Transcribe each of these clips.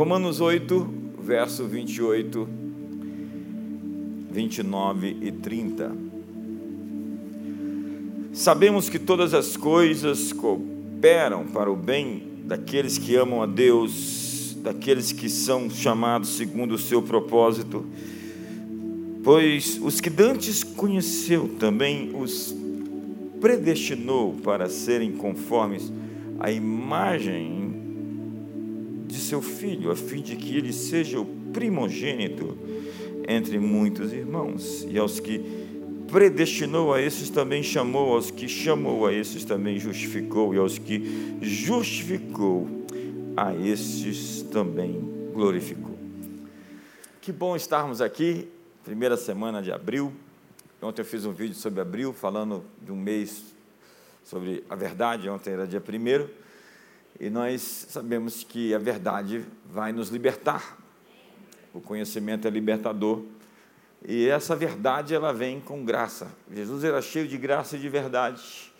Romanos 8, verso 28, 29 e 30. Sabemos que todas as coisas cooperam para o bem daqueles que amam a Deus, daqueles que são chamados segundo o seu propósito. Pois os que dantes conheceu também os predestinou para serem conformes à imagem seu filho, a fim de que ele seja o primogênito entre muitos irmãos. E aos que predestinou a esses também chamou, aos que chamou a esses também justificou, e aos que justificou a esses também glorificou. Que bom estarmos aqui, primeira semana de abril. Ontem eu fiz um vídeo sobre abril, falando de um mês sobre a verdade, ontem era dia primeiro, e nós sabemos que a verdade vai nos libertar. O conhecimento é libertador. E essa verdade ela vem com graça. Jesus era cheio de graça e de verdade.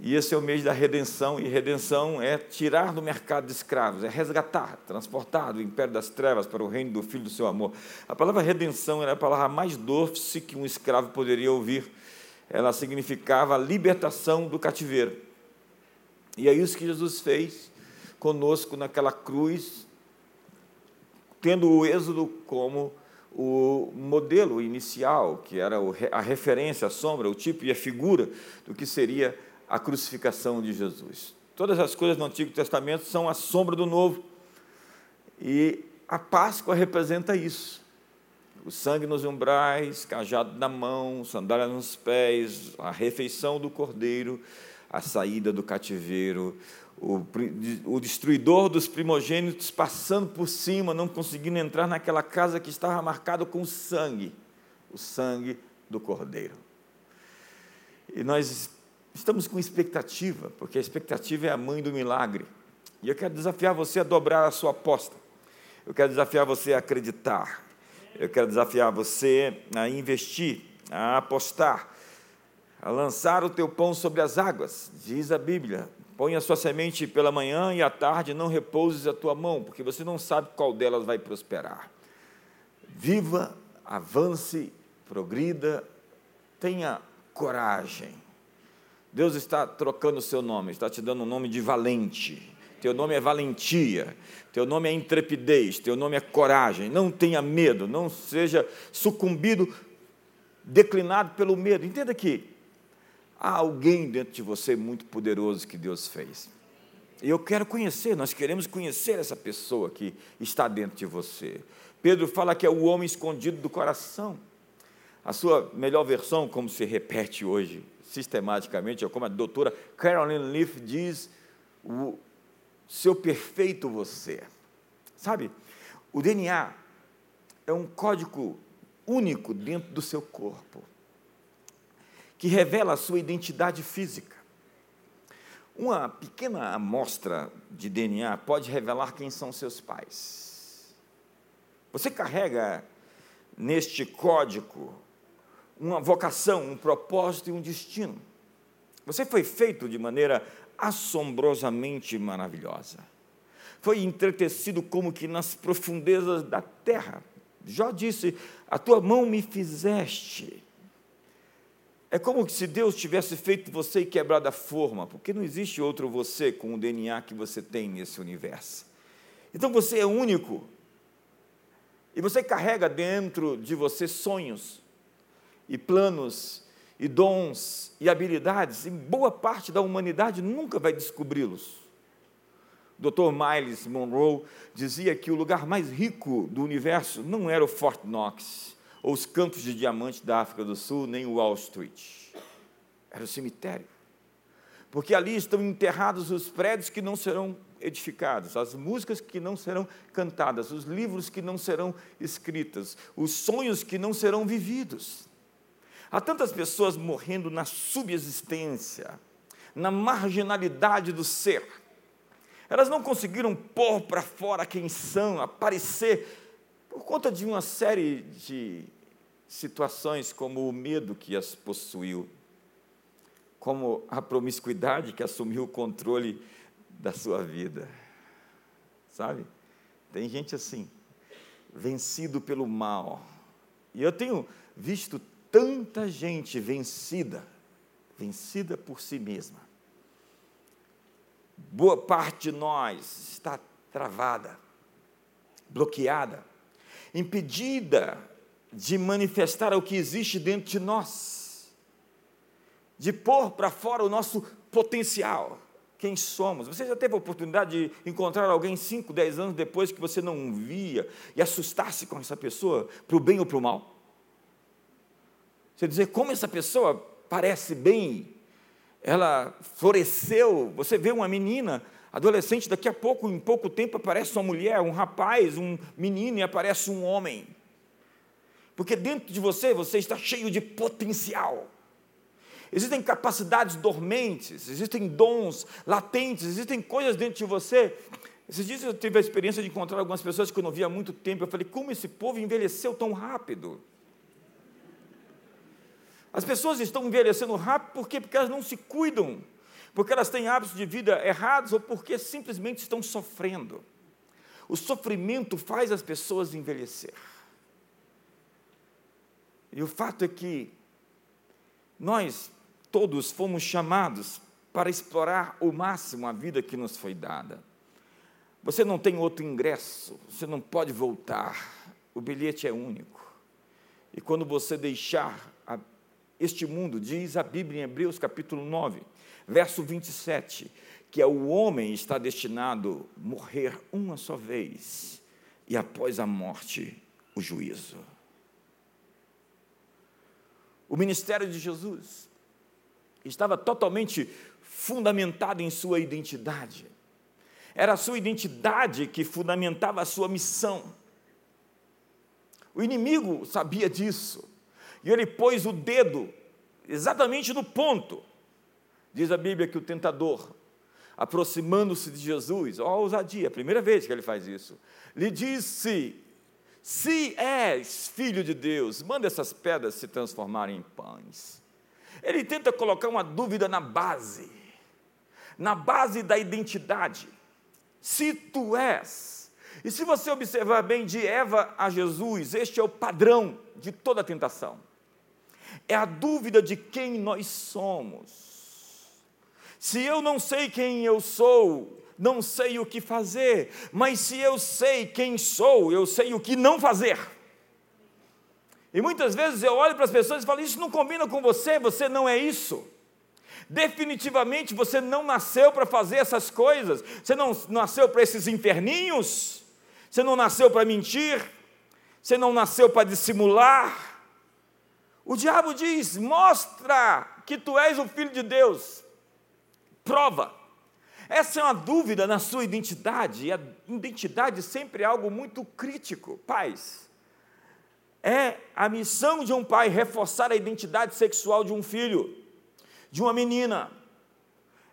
E esse é o mês da redenção, e redenção é tirar do mercado de escravos, é resgatar, transportar do império das trevas para o reino do Filho do seu amor. A palavra redenção era a palavra mais doce que um escravo poderia ouvir. Ela significava a libertação do cativeiro. E é isso que Jesus fez conosco naquela cruz, tendo o êxodo como o modelo inicial, que era a referência, a sombra, o tipo e a figura do que seria a crucificação de Jesus. Todas as coisas no Antigo Testamento são a sombra do Novo. E a Páscoa representa isso. O sangue nos umbrais, cajado na mão, sandália nos pés, a refeição do cordeiro, a saída do cativeiro, o, o destruidor dos primogênitos passando por cima, não conseguindo entrar naquela casa que estava marcada com sangue, o sangue do cordeiro. E nós estamos com expectativa, porque a expectativa é a mãe do milagre. E eu quero desafiar você a dobrar a sua aposta. Eu quero desafiar você a acreditar. Eu quero desafiar você a investir, a apostar, a lançar o teu pão sobre as águas, diz a Bíblia. Põe a sua semente pela manhã e à tarde não repouses a tua mão, porque você não sabe qual delas vai prosperar. Viva, avance, progrida, tenha coragem. Deus está trocando o seu nome, está te dando um nome de valente. Teu nome é valentia, teu nome é intrepidez, teu nome é coragem. Não tenha medo, não seja sucumbido, declinado pelo medo. Entenda que há alguém dentro de você muito poderoso que Deus fez. E eu quero conhecer, nós queremos conhecer essa pessoa que está dentro de você. Pedro fala que é o homem escondido do coração. A sua melhor versão, como se repete hoje sistematicamente, é como a doutora Caroline Leaf diz, o seu perfeito você. Sabe, o DNA é um código único dentro do seu corpo que revela a sua identidade física. Uma pequena amostra de DNA pode revelar quem são seus pais. Você carrega neste código uma vocação, um propósito e um destino. Você foi feito de maneira assombrosamente maravilhosa. Foi entretecido como que nas profundezas da terra. Jó disse: A tua mão me fizeste. É como se Deus tivesse feito você e quebrado a forma, porque não existe outro você com o DNA que você tem nesse universo. Então você é único. E você carrega dentro de você sonhos, e planos, e dons, e habilidades, e boa parte da humanidade nunca vai descobri-los. Dr. Miles Monroe dizia que o lugar mais rico do universo não era o Fort Knox, ou os campos de diamante da África do Sul, nem Wall Street. Era o cemitério. Porque ali estão enterrados os prédios que não serão edificados, as músicas que não serão cantadas, os livros que não serão escritos, os sonhos que não serão vividos. Há tantas pessoas morrendo na subexistência, na marginalidade do ser. Elas não conseguiram pôr para fora quem são, aparecer por conta de uma série de situações, como o medo que as possuiu, como a promiscuidade que assumiu o controle da sua vida. Sabe? Tem gente assim, vencido pelo mal. E eu tenho visto tanta gente vencida, vencida por si mesma. Boa parte de nós está travada, bloqueada, impedida de manifestar o que existe dentro de nós, de pôr para fora o nosso potencial, quem somos. Você já teve a oportunidade de encontrar alguém 5, 10 anos depois que você não via e assustar-se com essa pessoa, para o bem ou para o mal? Você dizer, como essa pessoa parece bem, ela floresceu. Você vê uma menina, adolescente, daqui a pouco, em pouco tempo, aparece uma mulher, um rapaz, um menino e aparece um homem. Porque dentro de você, você está cheio de potencial. Existem capacidades dormentes, existem dons latentes, existem coisas dentro de você. Esses dias eu tive a experiência de encontrar algumas pessoas que eu não via há muito tempo. Eu falei, como esse povo envelheceu tão rápido? As pessoas estão envelhecendo rápido por quê? Porque elas não se cuidam, porque elas têm hábitos de vida errados ou porque simplesmente estão sofrendo. O sofrimento faz as pessoas envelhecer. E o fato é que nós todos fomos chamados para explorar o máximo a vida que nos foi dada. Você não tem outro ingresso, você não pode voltar, o bilhete é único. E quando você deixar este mundo, diz a Bíblia em Hebreus capítulo 9, verso 27, que é o homem está destinado a morrer uma só vez e após a morte o juízo. O ministério de Jesus estava totalmente fundamentado em sua identidade. Era a sua identidade que fundamentava a sua missão. O inimigo sabia disso, e ele pôs o dedo exatamente no ponto. Diz a Bíblia que o tentador, aproximando-se de Jesus, ó, ousadia, a primeira vez que ele faz isso, lhe disse: se és filho de Deus, manda essas pedras se transformarem em pães. Ele tenta colocar uma dúvida na base, na base da identidade. Se tu és, e se você observar bem de Eva a Jesus, este é o padrão de toda tentação. É a dúvida de quem nós somos. Se eu não sei quem eu sou, não sei o que fazer, mas se eu sei quem sou, eu sei o que não fazer. E muitas vezes eu olho para as pessoas e falo: Isso não combina com você, você não é isso. Definitivamente você não nasceu para fazer essas coisas, você não nasceu para esses inferninhos, você não nasceu para mentir, você não nasceu para dissimular. O diabo diz: Mostra que tu és o filho de Deus, prova. Essa é uma dúvida na sua identidade, e a identidade sempre é algo muito crítico. Pais, é a missão de um pai reforçar a identidade sexual de um filho, de uma menina.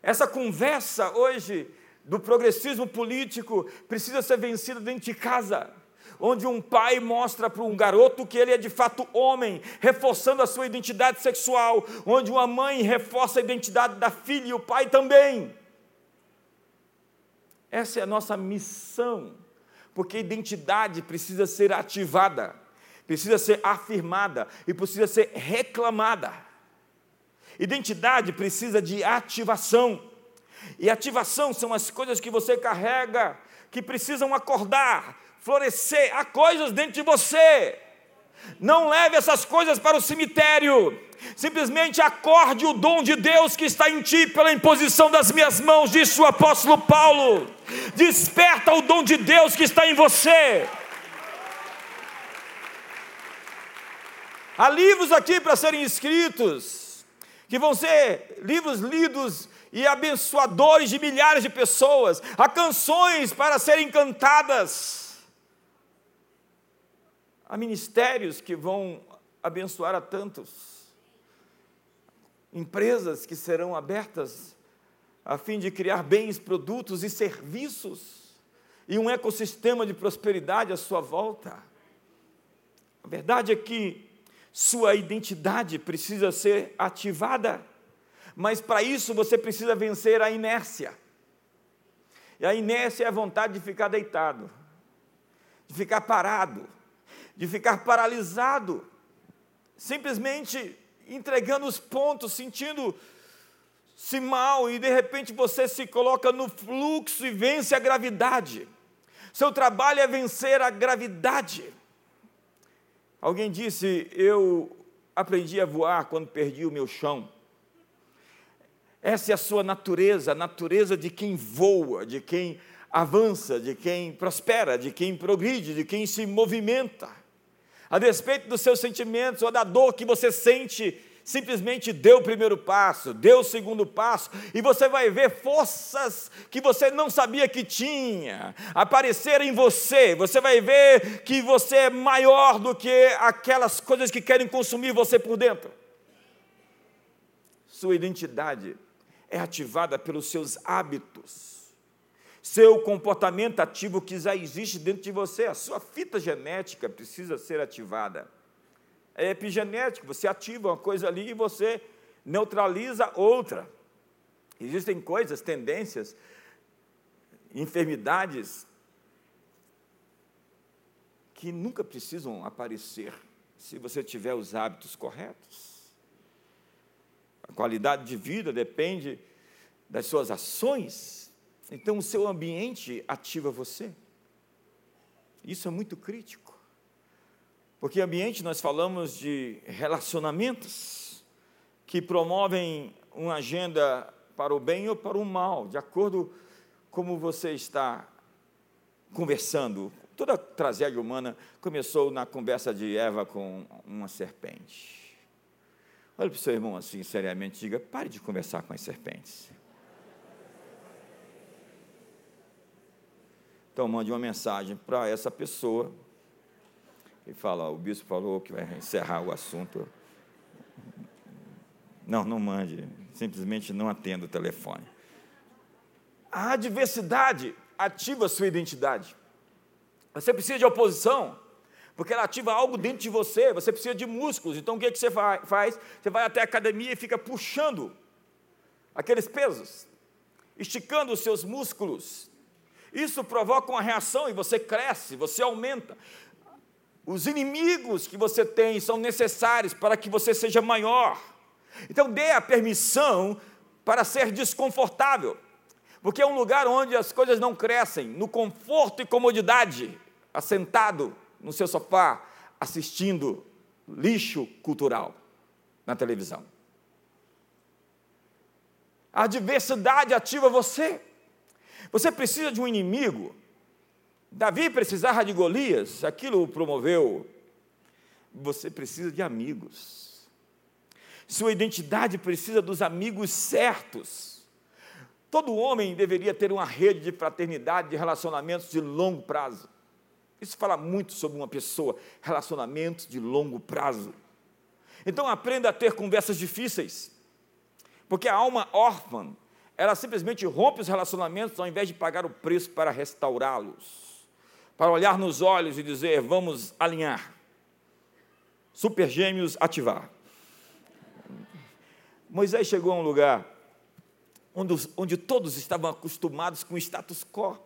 Essa conversa hoje do progressismo político precisa ser vencida dentro de casa onde um pai mostra para um garoto que ele é de fato homem, reforçando a sua identidade sexual, onde uma mãe reforça a identidade da filha e o pai também. Essa é a nossa missão, porque a identidade precisa ser ativada, precisa ser afirmada e precisa ser reclamada. Identidade precisa de ativação. E ativação são as coisas que você carrega, que precisam acordar, florescer. Há coisas dentro de você. Não leve essas coisas para o cemitério. Simplesmente acorde o dom de Deus que está em ti pela imposição das minhas mãos, disse o apóstolo Paulo. Desperta o dom de Deus que está em você. Há livros aqui para serem escritos, que vão ser livros lidos e abençoadores de milhares de pessoas. Há canções para serem cantadas. Há ministérios que vão abençoar a tantos empresas que serão abertas a fim de criar bens, produtos e serviços e um ecossistema de prosperidade à sua volta. A verdade é que sua identidade precisa ser ativada, mas para isso você precisa vencer a inércia. E a inércia é a vontade de ficar deitado. de ficar parado, de ficar paralisado, simplesmente entregando os pontos, sentindo-se mal, e de repente você se coloca no fluxo e vence a gravidade. Seu trabalho é vencer a gravidade. Alguém disse: Eu aprendi a voar quando perdi o meu chão. Essa é a sua natureza, a natureza de quem voa, de quem avança, de quem prospera, de quem progride, de quem se movimenta. A despeito dos seus sentimentos ou da dor que você sente, simplesmente dê o primeiro passo, dê o segundo passo, e você vai ver forças que você não sabia que tinha aparecer em você. Você vai ver que você é maior do que aquelas coisas que querem consumir você por dentro. Sua identidade é ativada pelos seus hábitos, seu comportamento ativo que já existe dentro de você, a sua fita genética precisa ser ativada. É epigenético, você ativa uma coisa ali e você neutraliza outra. Existem coisas, tendências, enfermidades que nunca precisam aparecer se você tiver os hábitos corretos. A qualidade de vida depende das suas ações. Então, o seu ambiente ativa você. Isso é muito crítico. Porque ambiente nós falamos de relacionamentos que promovem uma agenda para o bem ou para o mal, de acordo como você está conversando. Toda tragédia humana começou na conversa de Eva com uma serpente. Olha para o seu irmão assim, seriamente, diga: pare de conversar com as serpentes. Então, mande uma mensagem para essa pessoa e fala: o bispo falou que vai encerrar o assunto. Não, não mande, simplesmente não atenda o telefone. A adversidade ativa a sua identidade. Você precisa de oposição, porque ela ativa algo dentro de você, você precisa de músculos. Então o que, é que você faz? Você vai até a academia e fica puxando aqueles pesos, esticando os seus músculos. Isso provoca uma reação e você cresce, você aumenta. Os inimigos que você tem são necessários para que você seja maior. Então dê a permissão para ser desconfortável, porque é um lugar onde as coisas não crescem, no conforto e comodidade, assentado no seu sofá assistindo lixo cultural na televisão. A adversidade ativa você. Você precisa de um inimigo. Davi precisava de Golias, aquilo o promoveu. Você precisa de amigos. Sua identidade precisa dos amigos certos. Todo homem deveria ter uma rede de fraternidade, de relacionamentos de longo prazo. Isso fala muito sobre uma pessoa, relacionamentos de longo prazo. Então aprenda a ter conversas difíceis, porque a alma órfã, ela simplesmente rompe os relacionamentos ao invés de pagar o preço para restaurá-los, para olhar nos olhos e dizer: vamos alinhar. Super gêmeos ativar. Moisés chegou a um lugar onde, onde todos estavam acostumados com o status quo.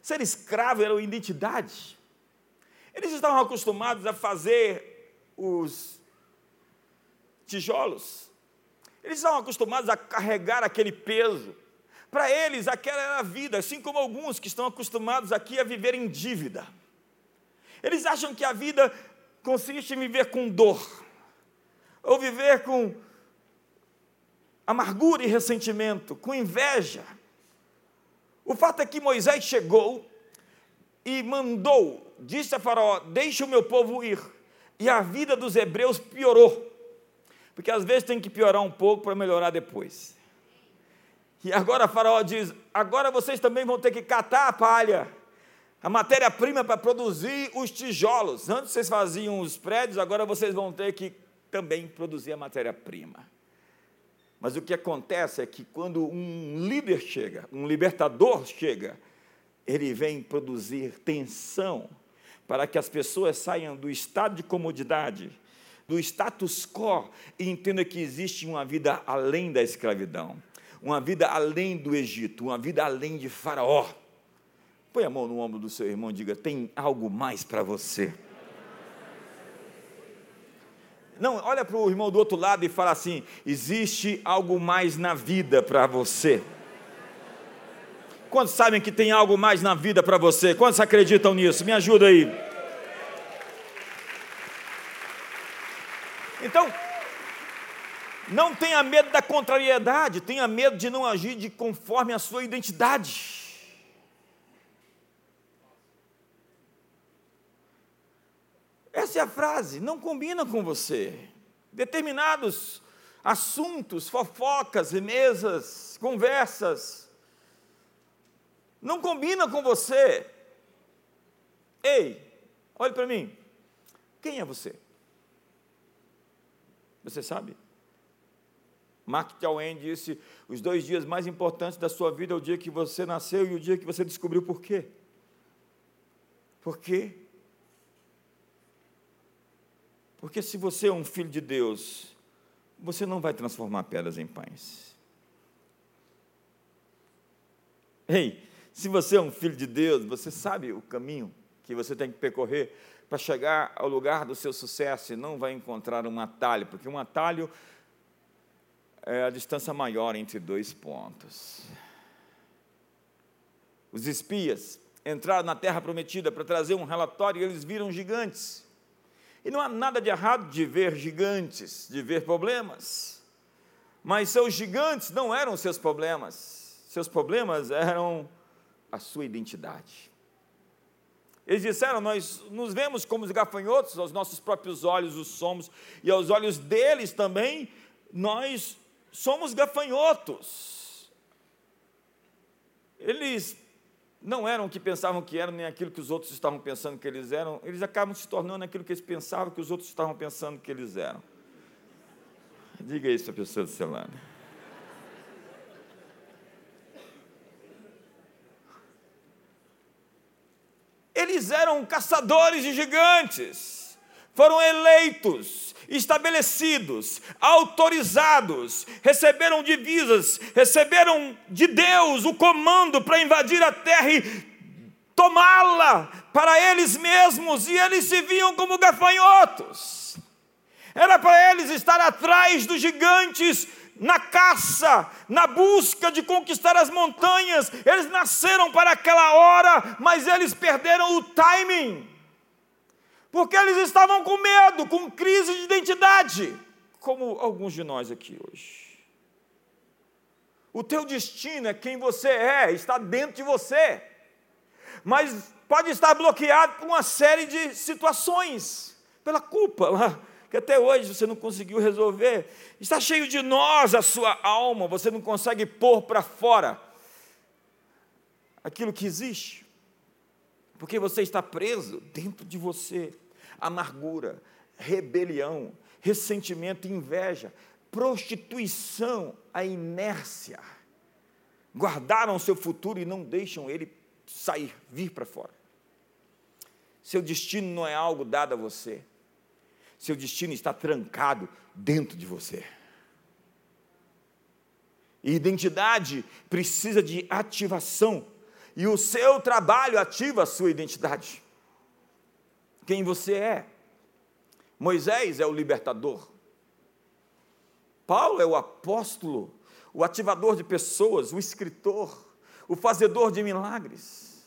Ser escravo era uma identidade. Eles estavam acostumados a fazer os tijolos. Eles estavam acostumados a carregar aquele peso. Para eles, aquela era a vida, assim como alguns que estão acostumados aqui a viver em dívida. Eles acham que a vida consiste em viver com dor, ou viver com amargura e ressentimento, com inveja. O fato é que Moisés chegou e mandou, disse a Faraó: Deixe o meu povo ir. E a vida dos hebreus piorou. Porque às vezes tem que piorar um pouco para melhorar depois. E agora Faraó diz: agora vocês também vão ter que catar a palha, a matéria-prima para produzir os tijolos. Antes vocês faziam os prédios, agora vocês vão ter que também produzir a matéria-prima. Mas o que acontece é que quando um líder chega, um libertador chega, ele vem produzir tensão para que as pessoas saiam do estado de comodidade, do status quo e entendam que existe uma vida além da escravidão, uma vida além do Egito, uma vida além de Faraó. Põe a mão no ombro do seu irmão e diga: tem algo mais para você. Não, olha para o irmão do outro lado e fala assim: existe algo mais na vida para você. Quantos sabem que tem algo mais na vida para você? Quantos acreditam nisso? Me ajuda aí. Então, não tenha medo da contrariedade, tenha medo de não agir de conforme a sua identidade. Essa é a frase, não combina com você. Determinados assuntos, fofocas, mesas, conversas, não combina com você. Ei, olhe para mim. Quem é você? Você sabe? Mark Twain disse: os dois dias mais importantes da sua vida é o dia que você nasceu e o dia que você descobriu por quê. Por quê? Porque se você é um filho de Deus, você não vai transformar pedras em pães. Ei, se você é um filho de Deus, você sabe o caminho que você tem que percorrer para chegar ao lugar do seu sucesso e não vai encontrar um atalho, porque um atalho é a distância maior entre dois pontos. Os espias entraram na terra prometida para trazer um relatório e eles viram gigantes. E não há nada de errado de ver gigantes, de ver problemas. Mas seus gigantes não eram seus problemas. Seus problemas eram a sua identidade. Eles disseram: Nós nos vemos como os gafanhotos, aos nossos próprios olhos os somos, e aos olhos deles também, nós somos gafanhotos. Eles não eram o que pensavam que eram, nem aquilo que os outros estavam pensando que eles eram, eles acabam se tornando aquilo que eles pensavam que os outros estavam pensando que eles eram. Diga isso à pessoa do seu Eles eram caçadores de gigantes, foram eleitos, estabelecidos, autorizados, receberam divisas, receberam de Deus o comando para invadir a terra e tomá-la para eles mesmos, e eles se viam como gafanhotos. Era para eles estar atrás dos gigantes na caça, na busca de conquistar as montanhas. Eles nasceram para aquela hora, mas eles perderam o timing porque eles estavam com medo, com crise de identidade, como alguns de nós aqui hoje. O teu destino é quem você é, está dentro de você, mas pode estar bloqueado por uma série de situações, pela culpa que até hoje você não conseguiu resolver. Está cheio de nós a sua alma, você não consegue pôr para fora aquilo que existe, porque você está preso dentro de você amargura, rebelião, ressentimento, inveja, prostituição, a inércia. Guardaram seu futuro e não deixam ele sair, vir para fora. Seu destino não é algo dado a você. Seu destino está trancado dentro de você. E identidade precisa de ativação. E o seu trabalho ativa a sua identidade quem você é. Moisés é o libertador. Paulo é o apóstolo, o ativador de pessoas, o escritor, o fazedor de milagres.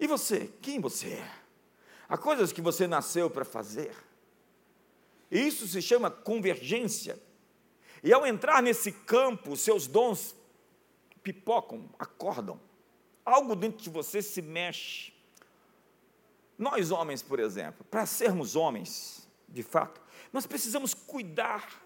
E você, quem você é? Há coisas que você nasceu para fazer. E isso se chama convergência. E ao entrar nesse campo, seus dons pipocam, acordam. Algo dentro de você se mexe. Nós, homens, por exemplo, para sermos homens, de fato, nós precisamos cuidar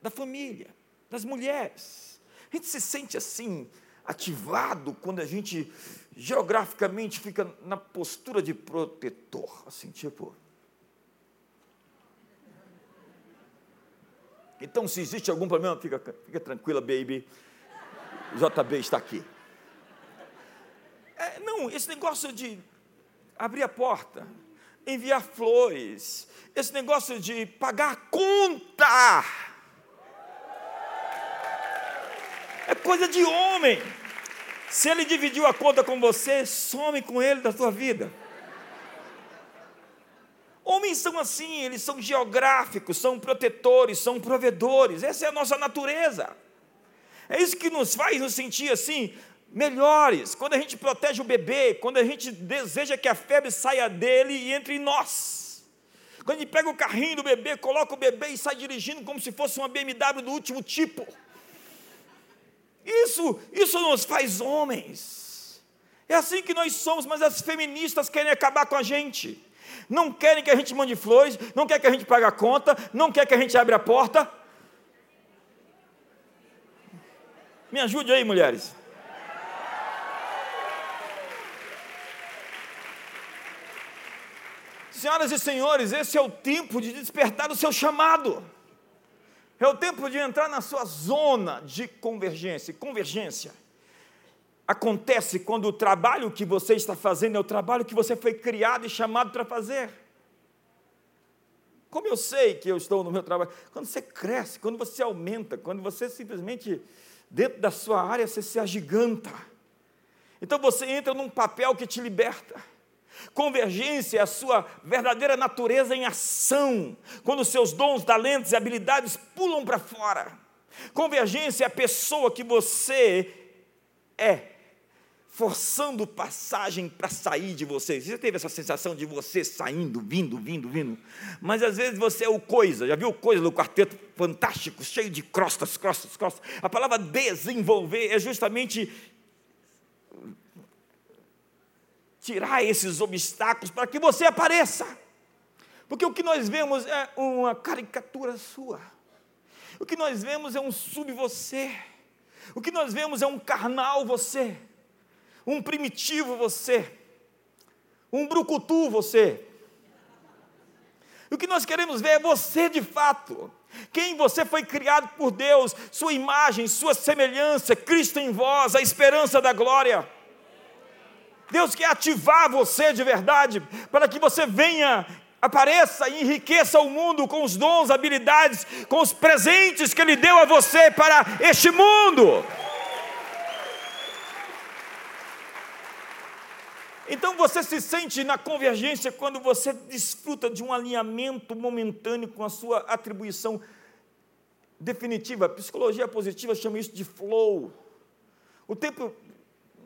da família, das mulheres. A gente se sente assim, ativado, quando a gente geograficamente fica na postura de protetor, assim, tipo. Então, se existe algum problema, fica, fica tranquila, baby. JB está aqui. É, não, esse negócio de abrir a porta, enviar flores, esse negócio de pagar conta. É coisa de homem. Se ele dividiu a conta com você, some com ele da sua vida. Homens são assim, eles são geográficos, são protetores, são provedores, essa é a nossa natureza. É isso que nos faz nos sentir assim, melhores. Quando a gente protege o bebê, quando a gente deseja que a febre saia dele e entre em nós. Quando a gente pega o carrinho do bebê, coloca o bebê e sai dirigindo como se fosse uma BMW do último tipo. Isso, isso nos faz homens. É assim que nós somos, mas as feministas querem acabar com a gente não querem que a gente mande flores, não quer que a gente pague a conta, não quer que a gente abra a porta. Me ajude aí, mulheres. Senhoras e senhores, esse é o tempo de despertar o seu chamado. É o tempo de entrar na sua zona de convergência. Convergência acontece quando o trabalho que você está fazendo é o trabalho que você foi criado e chamado para fazer. Como eu sei que eu estou no meu trabalho? Quando você cresce, quando você aumenta, quando você simplesmente, dentro da sua área, você se agiganta. Então você entra num papel que te liberta. Convergência é a sua verdadeira natureza em ação, quando seus dons, talentos e habilidades pulam para fora. Convergência é a pessoa que você é forçando passagem para sair de você. Você teve essa sensação de você saindo, vindo, vindo, vindo? Mas às vezes você é o coisa, já viu coisa do quarteto fantástico, cheio de crostas, crostas, crostas? A palavra desenvolver é justamente tirar esses obstáculos para que você apareça. Porque o que nós vemos é uma caricatura sua. O que nós vemos é um sub você. O que nós vemos é um carnal você um primitivo você, um brucutu você. O que nós queremos ver é você de fato. Quem você foi criado por Deus, sua imagem, sua semelhança, Cristo em vós, a esperança da glória. Deus quer ativar você de verdade, para que você venha, apareça e enriqueça o mundo com os dons, habilidades, com os presentes que Ele deu a você para este mundo. Então você se sente na convergência quando você desfruta de um alinhamento momentâneo com a sua atribuição definitiva. Psicologia positiva chama isso de flow. O tempo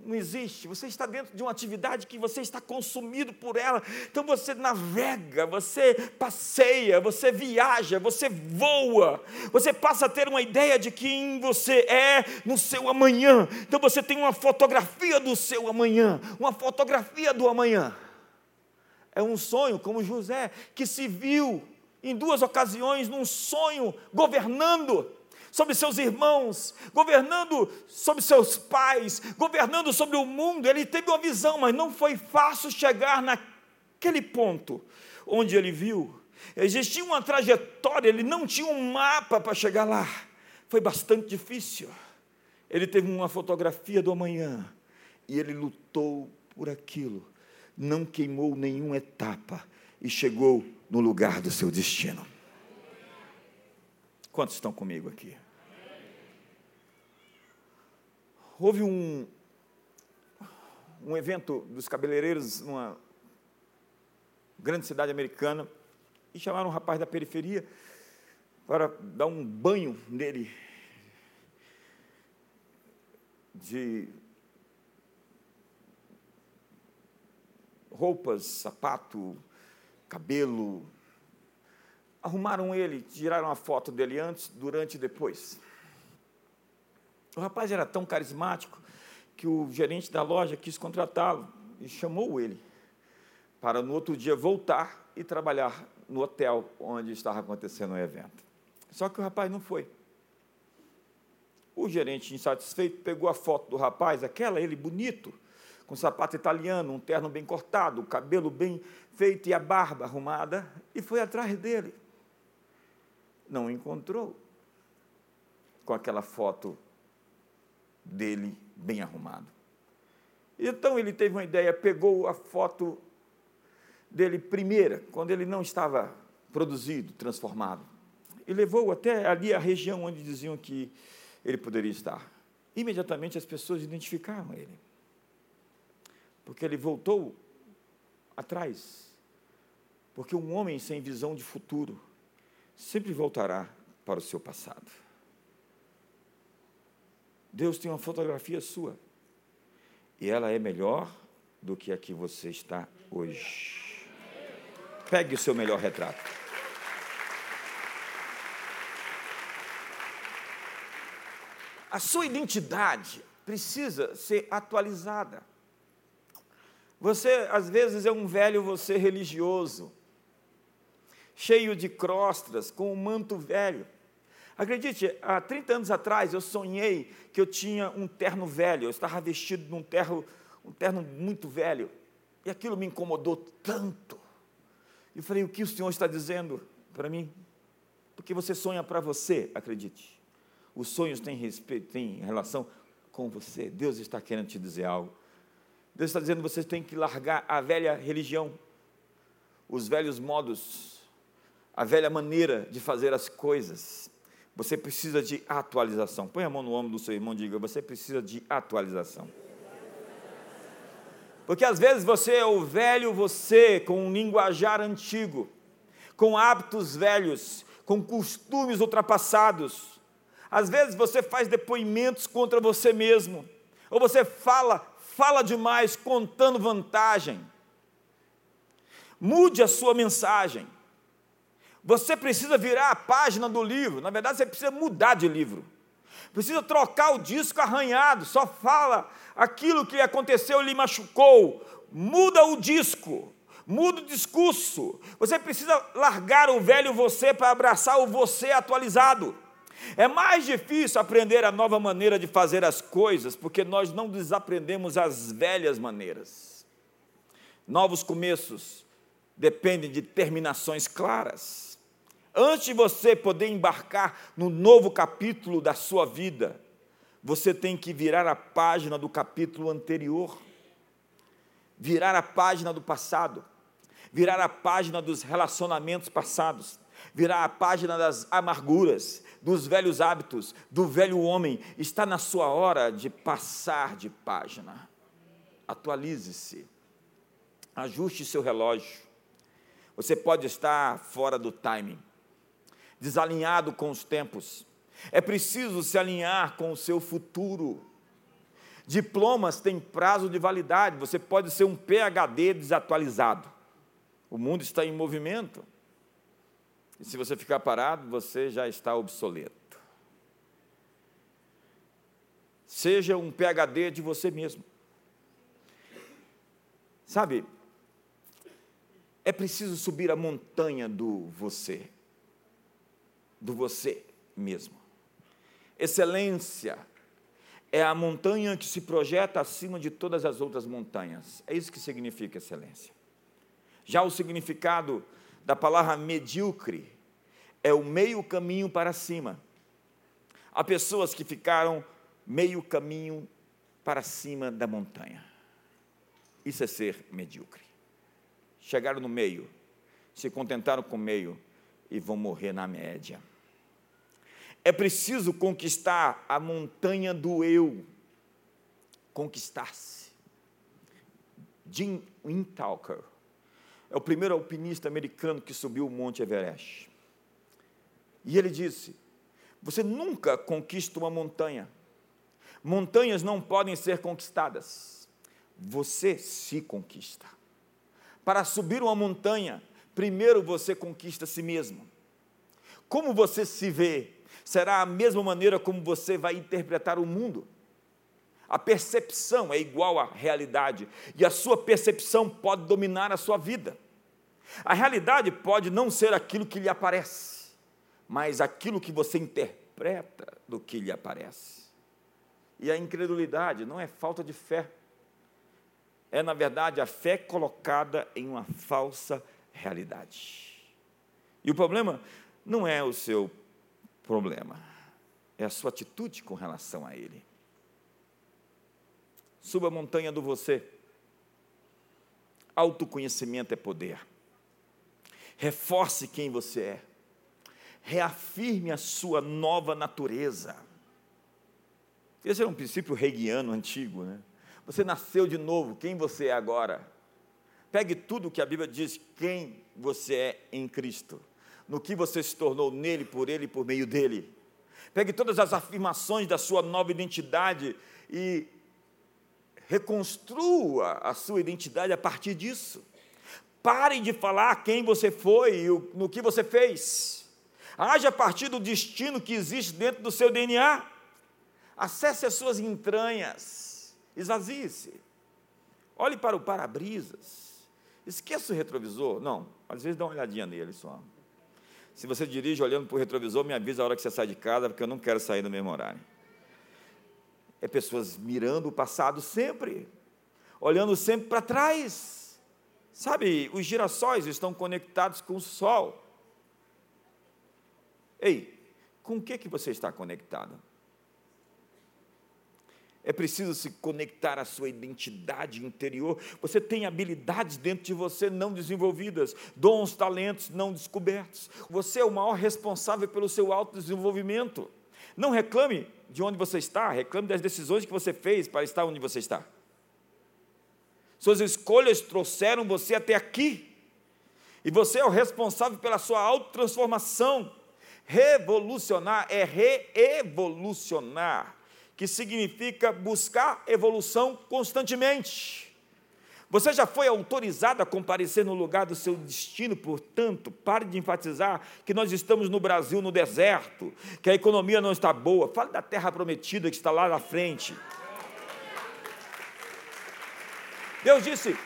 não existe. Você está dentro de uma atividade que você está consumido por ela. Então você navega, você passeia, você viaja, você voa. Você passa a ter uma ideia de quem você é no seu amanhã. Então você tem uma fotografia do seu amanhã, uma fotografia do amanhã. É um sonho, como José, que se viu em duas ocasiões num sonho governando sobre seus irmãos, governando sobre seus pais, governando sobre o mundo. Ele teve uma visão, mas não foi fácil chegar naquele ponto onde ele viu. Existia uma trajetória, ele não tinha um mapa para chegar lá. Foi bastante difícil. Ele teve uma fotografia do amanhã e ele lutou por aquilo. Não queimou nenhuma etapa e chegou no lugar do seu destino. Quantos estão comigo aqui? Houve um, um evento dos cabeleireiros numa grande cidade americana e chamaram um rapaz da periferia para dar um banho nele de roupas, sapato, cabelo. Arrumaram ele, tiraram a foto dele antes, durante e depois. O rapaz era tão carismático que o gerente da loja quis contratá-lo e chamou ele para no outro dia voltar e trabalhar no hotel onde estava acontecendo o evento. Só que o rapaz não foi. O gerente, insatisfeito, pegou a foto do rapaz, aquela ele bonito, com sapato italiano, um terno bem cortado, o cabelo bem feito e a barba arrumada, e foi atrás dele. Não encontrou com aquela foto dele bem arrumado. Então ele teve uma ideia, pegou a foto dele primeira, quando ele não estava produzido, transformado, e levou até ali a região onde diziam que ele poderia estar. Imediatamente as pessoas identificaram ele, porque ele voltou atrás. Porque um homem sem visão de futuro sempre voltará para o seu passado. Deus tem uma fotografia sua. E ela é melhor do que a que você está hoje. Pegue o seu melhor retrato. A sua identidade precisa ser atualizada. Você, às vezes, é um velho você religioso, cheio de crostras, com um manto velho. Acredite, há 30 anos atrás eu sonhei que eu tinha um terno velho, eu estava vestido num terno, um terno muito velho, e aquilo me incomodou tanto. Eu falei: o que o Senhor está dizendo para mim? Porque você sonha para você, acredite. Os sonhos têm, respeito, têm relação com você. Deus está querendo te dizer algo. Deus está dizendo você tem que largar a velha religião, os velhos modos, a velha maneira de fazer as coisas. Você precisa de atualização. Põe a mão no ombro do seu irmão e diga: você precisa de atualização. Porque às vezes você é o velho você, com um linguajar antigo, com hábitos velhos, com costumes ultrapassados. Às vezes você faz depoimentos contra você mesmo, ou você fala fala demais contando vantagem. Mude a sua mensagem. Você precisa virar a página do livro. Na verdade, você precisa mudar de livro. Precisa trocar o disco arranhado. Só fala aquilo que aconteceu e lhe machucou. Muda o disco. Muda o discurso. Você precisa largar o velho você para abraçar o você atualizado. É mais difícil aprender a nova maneira de fazer as coisas, porque nós não desaprendemos as velhas maneiras. Novos começos dependem de terminações claras. Antes de você poder embarcar no novo capítulo da sua vida, você tem que virar a página do capítulo anterior, virar a página do passado, virar a página dos relacionamentos passados, virar a página das amarguras, dos velhos hábitos, do velho homem. Está na sua hora de passar de página. Atualize-se. Ajuste seu relógio. Você pode estar fora do timing, desalinhado com os tempos. É preciso se alinhar com o seu futuro. Diplomas têm prazo de validade. Você pode ser um PhD desatualizado. O mundo está em movimento. E se você ficar parado, você já está obsoleto. Seja um PhD de você mesmo. Sabe, é preciso subir a montanha do você, do você mesmo. Excelência é a montanha que se projeta acima de todas as outras montanhas. É isso que significa excelência. Já o significado da palavra medíocre é o meio caminho para cima. Há pessoas que ficaram meio caminho para cima da montanha. Isso é ser medíocre. Chegaram no meio, se contentaram com o meio e vão morrer na média. É preciso conquistar a montanha do eu. Conquistar-se. Jim Windtalker é o primeiro alpinista americano que subiu o Monte Everest. E ele disse: Você nunca conquista uma montanha. Montanhas não podem ser conquistadas. Você se conquista. Para subir uma montanha, primeiro você conquista a si mesmo. Como você se vê será a mesma maneira como você vai interpretar o mundo. A percepção é igual à realidade, e a sua percepção pode dominar a sua vida. A realidade pode não ser aquilo que lhe aparece, mas aquilo que você interpreta do que lhe aparece. E a incredulidade não é falta de fé, é, na verdade, a fé colocada em uma falsa realidade. E o problema não é o seu problema, é a sua atitude com relação a ele. Suba a montanha do você. Autoconhecimento é poder. Reforce quem você é. Reafirme a sua nova natureza. Esse é um princípio hegeliano antigo, né? Você nasceu de novo, quem você é agora? Pegue tudo o que a Bíblia diz, quem você é em Cristo, no que você se tornou nele, por ele e por meio dele. Pegue todas as afirmações da sua nova identidade e reconstrua a sua identidade a partir disso. Pare de falar quem você foi e no que você fez. Haja a partir do destino que existe dentro do seu DNA. Acesse as suas entranhas. Esvazie-se. Olhe para o para-brisas. Esqueça o retrovisor. Não, às vezes dá uma olhadinha nele só. Se você dirige olhando para o retrovisor, me avisa a hora que você sai de casa, porque eu não quero sair no mesmo horário. É pessoas mirando o passado sempre, olhando sempre para trás. Sabe, os girassóis estão conectados com o sol. Ei, com o que, que você está conectado? É preciso se conectar à sua identidade interior. Você tem habilidades dentro de você não desenvolvidas, dons, talentos não descobertos. Você é o maior responsável pelo seu autodesenvolvimento. Não reclame de onde você está, reclame das decisões que você fez para estar onde você está. Suas escolhas trouxeram você até aqui. E você é o responsável pela sua autotransformação. Revolucionar é reevolucionar que significa buscar evolução constantemente. Você já foi autorizado a comparecer no lugar do seu destino, portanto, pare de enfatizar que nós estamos no Brasil, no deserto, que a economia não está boa. Fale da terra prometida que está lá na frente. Deus disse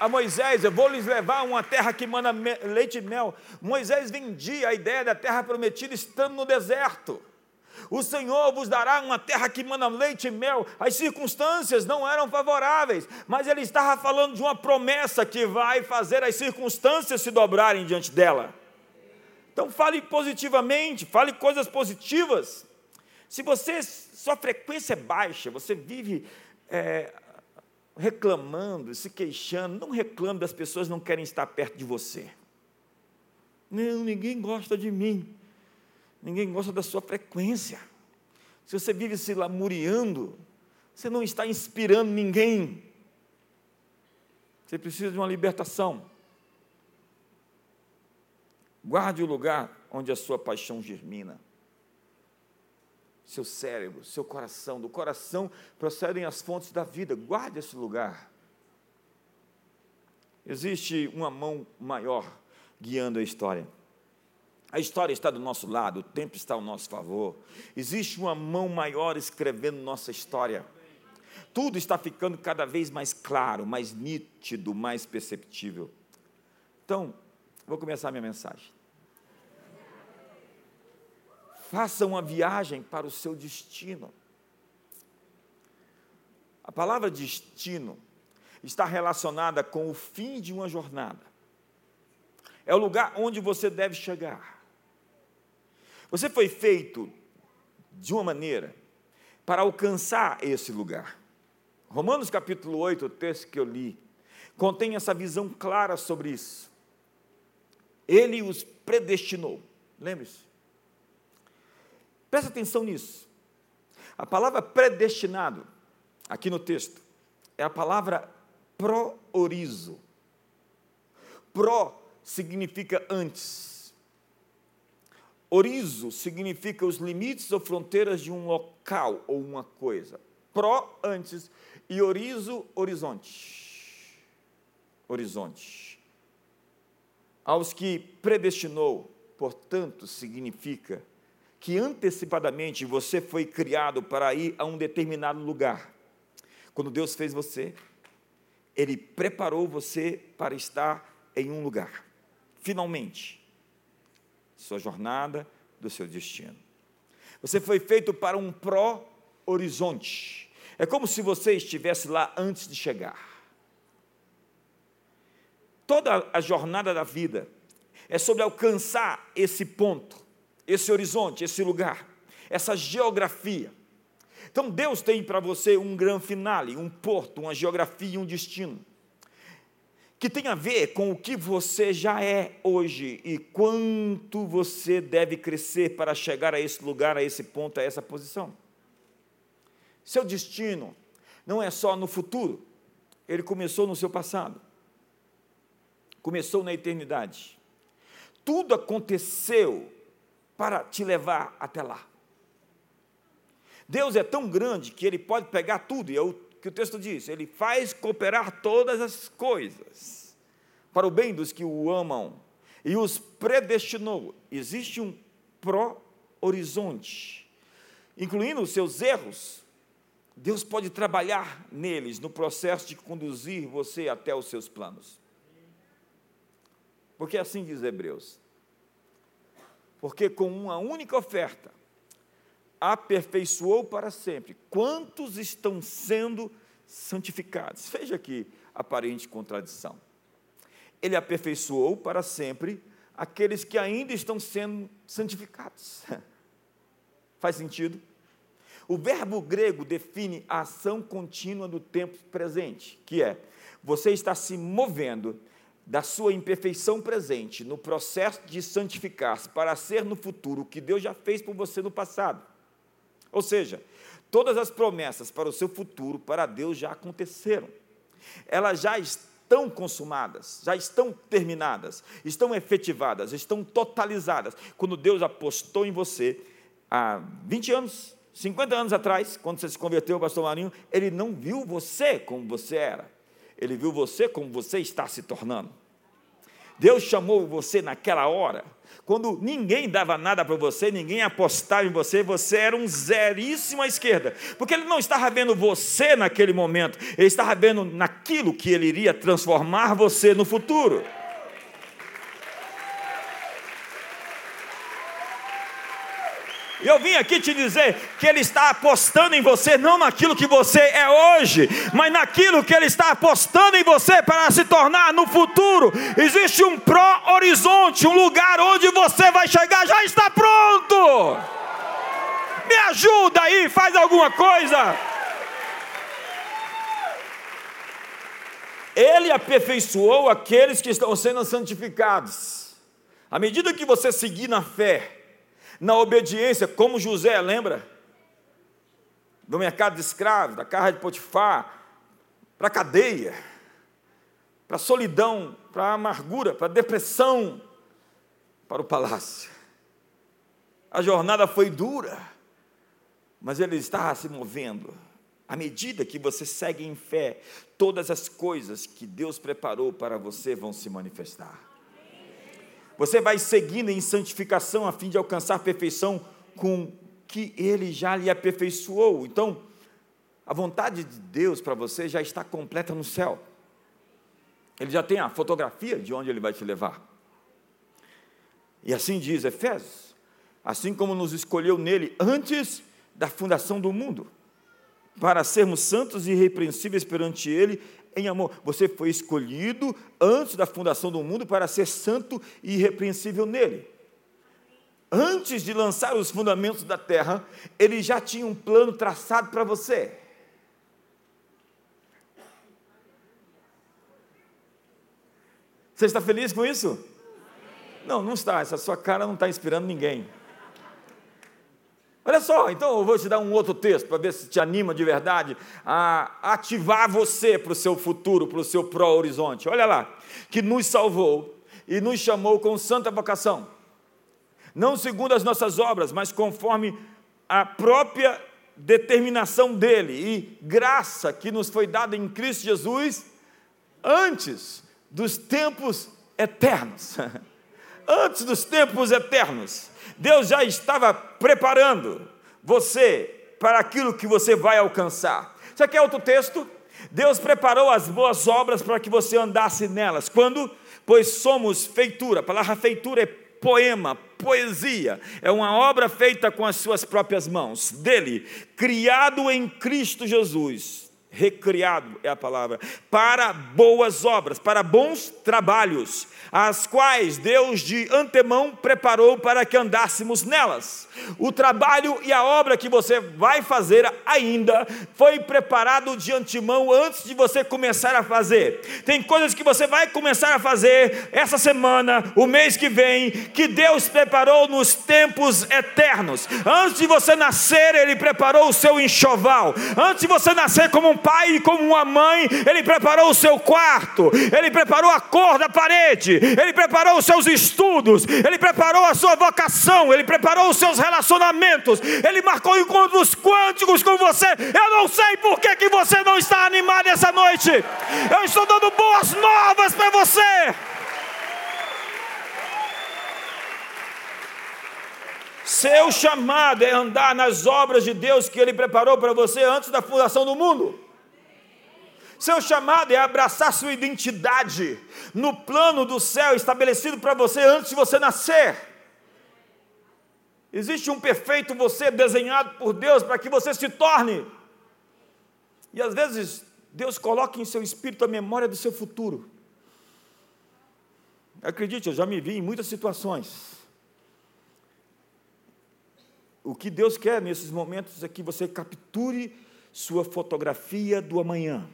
a Moisés: Eu vou lhes levar uma terra que manda leite e mel. Moisés vendia a ideia da terra prometida estando no deserto. O Senhor vos dará uma terra que manda leite e mel. As circunstâncias não eram favoráveis, mas ele estava falando de uma promessa que vai fazer as circunstâncias se dobrarem diante dela. Então fale positivamente, fale coisas positivas. Se você, sua frequência é baixa, você vive é, reclamando, se queixando, não reclame das pessoas que não querem estar perto de você. Não, ninguém gosta de mim. Ninguém gosta da sua frequência. Se você vive se lamuriando, você não está inspirando ninguém. Você precisa de uma libertação. Guarde o lugar onde a sua paixão germina. Seu cérebro, seu coração, do coração procedem as fontes da vida. Guarde esse lugar. Existe uma mão maior guiando a história. A história está do nosso lado, o tempo está ao nosso favor. Existe uma mão maior escrevendo nossa história. Tudo está ficando cada vez mais claro, mais nítido, mais perceptível. Então, vou começar minha mensagem. Faça uma viagem para o seu destino. A palavra destino está relacionada com o fim de uma jornada. É o lugar onde você deve chegar. Você foi feito de uma maneira para alcançar esse lugar. Romanos capítulo 8, o texto que eu li, contém essa visão clara sobre isso. Ele os predestinou. Lembre-se. Presta atenção nisso. A palavra predestinado, aqui no texto, é a palavra pro-orizo. Pro significa antes Orizo significa os limites ou fronteiras de um local ou uma coisa. Pro, antes, e orizo, horizonte. Horizonte. Aos que predestinou, portanto, significa que antecipadamente você foi criado para ir a um determinado lugar. Quando Deus fez você, Ele preparou você para estar em um lugar. Finalmente sua jornada, do seu destino. Você foi feito para um pró-horizonte. É como se você estivesse lá antes de chegar. Toda a jornada da vida é sobre alcançar esse ponto, esse horizonte, esse lugar, essa geografia. Então Deus tem para você um grande finale, um porto, uma geografia e um destino que tem a ver com o que você já é hoje e quanto você deve crescer para chegar a esse lugar, a esse ponto, a essa posição. Seu destino não é só no futuro, ele começou no seu passado, começou na eternidade. Tudo aconteceu para te levar até lá. Deus é tão grande que ele pode pegar tudo, e o que o texto diz: ele faz cooperar todas as coisas para o bem dos que o amam e os predestinou. Existe um pró-horizonte, incluindo os seus erros. Deus pode trabalhar neles no processo de conduzir você até os seus planos. Porque assim diz Hebreus. Porque com uma única oferta, aperfeiçoou para sempre. Quantos estão sendo santificados? Veja aqui aparente contradição. Ele aperfeiçoou para sempre aqueles que ainda estão sendo santificados. Faz sentido? O verbo grego define a ação contínua do tempo presente, que é você está se movendo da sua imperfeição presente no processo de santificar-se para ser no futuro o que Deus já fez por você no passado. Ou seja, todas as promessas para o seu futuro, para Deus, já aconteceram. Elas já estão consumadas, já estão terminadas, estão efetivadas, estão totalizadas. Quando Deus apostou em você há 20 anos, 50 anos atrás, quando você se converteu, pastor Marinho, ele não viu você como você era, ele viu você como você está se tornando. Deus chamou você naquela hora quando ninguém dava nada para você, ninguém apostava em você, você era um zeríssimo à esquerda, porque ele não estava vendo você naquele momento, ele estava vendo naquilo que ele iria transformar você no futuro. Eu vim aqui te dizer que Ele está apostando em você, não naquilo que você é hoje, mas naquilo que Ele está apostando em você para se tornar no futuro. Existe um pró-horizonte, um lugar onde você vai chegar, já está pronto. Me ajuda aí, faz alguma coisa. Ele aperfeiçoou aqueles que estão sendo santificados. À medida que você seguir na fé, na obediência, como José, lembra? Do mercado de escravos, da casa de Potifar, para a cadeia, para a solidão, para a amargura, para a depressão, para o palácio. A jornada foi dura, mas ele estava se movendo. À medida que você segue em fé, todas as coisas que Deus preparou para você vão se manifestar. Você vai seguindo em santificação a fim de alcançar perfeição com que ele já lhe aperfeiçoou. Então, a vontade de Deus para você já está completa no céu. Ele já tem a fotografia de onde ele vai te levar. E assim diz Efésios: assim como nos escolheu nele antes da fundação do mundo, para sermos santos e irrepreensíveis perante ele em amor. Você foi escolhido antes da fundação do mundo para ser santo e irrepreensível nele. Antes de lançar os fundamentos da terra, ele já tinha um plano traçado para você. Você está feliz com isso? Não, não está. Essa sua cara não está inspirando ninguém. Olha só, então eu vou te dar um outro texto para ver se te anima de verdade a ativar você para o seu futuro, para o seu pró-horizonte. Olha lá, que nos salvou e nos chamou com santa vocação, não segundo as nossas obras, mas conforme a própria determinação dele e graça que nos foi dada em Cristo Jesus antes dos tempos eternos. antes dos tempos eternos Deus já estava preparando você para aquilo que você vai alcançar. Você quer outro texto? Deus preparou as boas obras para que você andasse nelas. Quando? Pois somos feitura. A palavra feitura é poema, poesia. É uma obra feita com as suas próprias mãos. Dele, criado em Cristo Jesus recriado é a palavra, para boas obras, para bons trabalhos, as quais Deus de antemão preparou para que andássemos nelas. O trabalho e a obra que você vai fazer ainda foi preparado de antemão antes de você começar a fazer. Tem coisas que você vai começar a fazer essa semana, o mês que vem, que Deus preparou nos tempos eternos. Antes de você nascer, Ele preparou o seu enxoval. Antes de você nascer como um pai e como uma mãe, Ele preparou o seu quarto, Ele preparou a cor da parede, Ele preparou os seus estudos, Ele preparou a sua vocação, Ele preparou os seus relacionamentos, Ele marcou encontros quânticos com você. Eu não sei por que, que você não está animado essa noite. Eu estou dando boas novas para você. Seu chamado é andar nas obras de Deus que Ele preparou para você antes da fundação do mundo. Seu chamado é abraçar sua identidade no plano do céu estabelecido para você antes de você nascer. Existe um perfeito você desenhado por Deus para que você se torne. E às vezes Deus coloca em seu espírito a memória do seu futuro. Acredite, eu já me vi em muitas situações. O que Deus quer nesses momentos é que você capture sua fotografia do amanhã.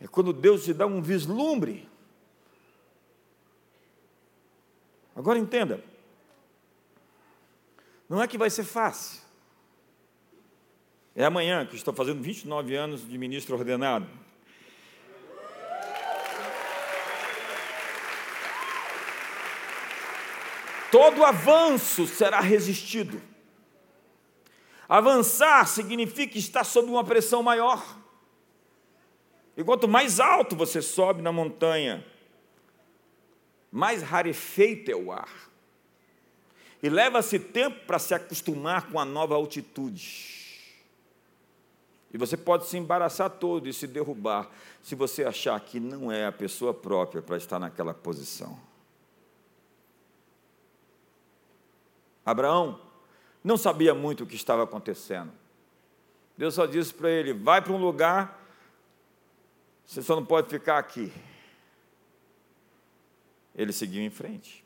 É quando Deus te dá um vislumbre. Agora entenda. Não é que vai ser fácil. É amanhã que estou fazendo 29 anos de ministro ordenado. todo avanço será resistido. Avançar significa estar sob uma pressão maior. E quanto mais alto você sobe na montanha, mais rarefeito é o ar. E leva-se tempo para se acostumar com a nova altitude. E você pode se embaraçar todo e se derrubar se você achar que não é a pessoa própria para estar naquela posição. Abraão não sabia muito o que estava acontecendo. Deus só disse para ele: vai para um lugar, você só não pode ficar aqui. Ele seguiu em frente.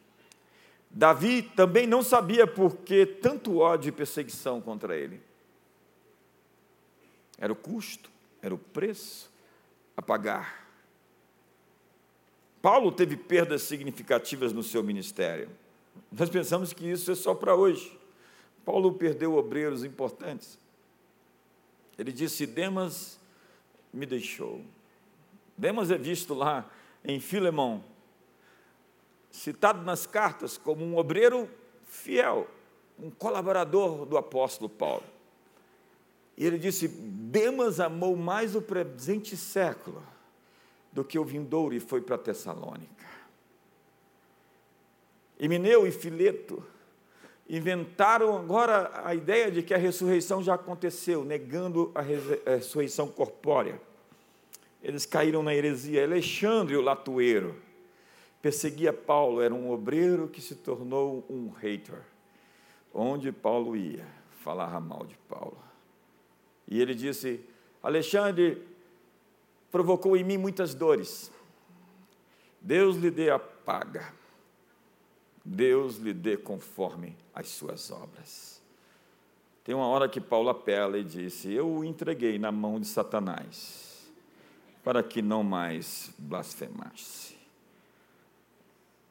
Davi também não sabia por que tanto ódio e perseguição contra ele. Era o custo, era o preço a pagar. Paulo teve perdas significativas no seu ministério. Nós pensamos que isso é só para hoje. Paulo perdeu obreiros importantes. Ele disse: Demas me deixou. Demas é visto lá em Filemão, citado nas cartas como um obreiro fiel, um colaborador do apóstolo Paulo. E ele disse: Demas amou mais o presente século do que o vindouro e foi para Tessalônica. Emineu e Fileto inventaram agora a ideia de que a ressurreição já aconteceu, negando a ressurreição corpórea. Eles caíram na heresia. Alexandre, o latueiro, perseguia Paulo, era um obreiro que se tornou um hater. Onde Paulo ia, falava mal de Paulo. E ele disse: Alexandre provocou em mim muitas dores. Deus lhe dê a paga. Deus lhe dê conforme as suas obras. Tem uma hora que Paulo apela e disse: Eu o entreguei na mão de Satanás, para que não mais blasfemasse.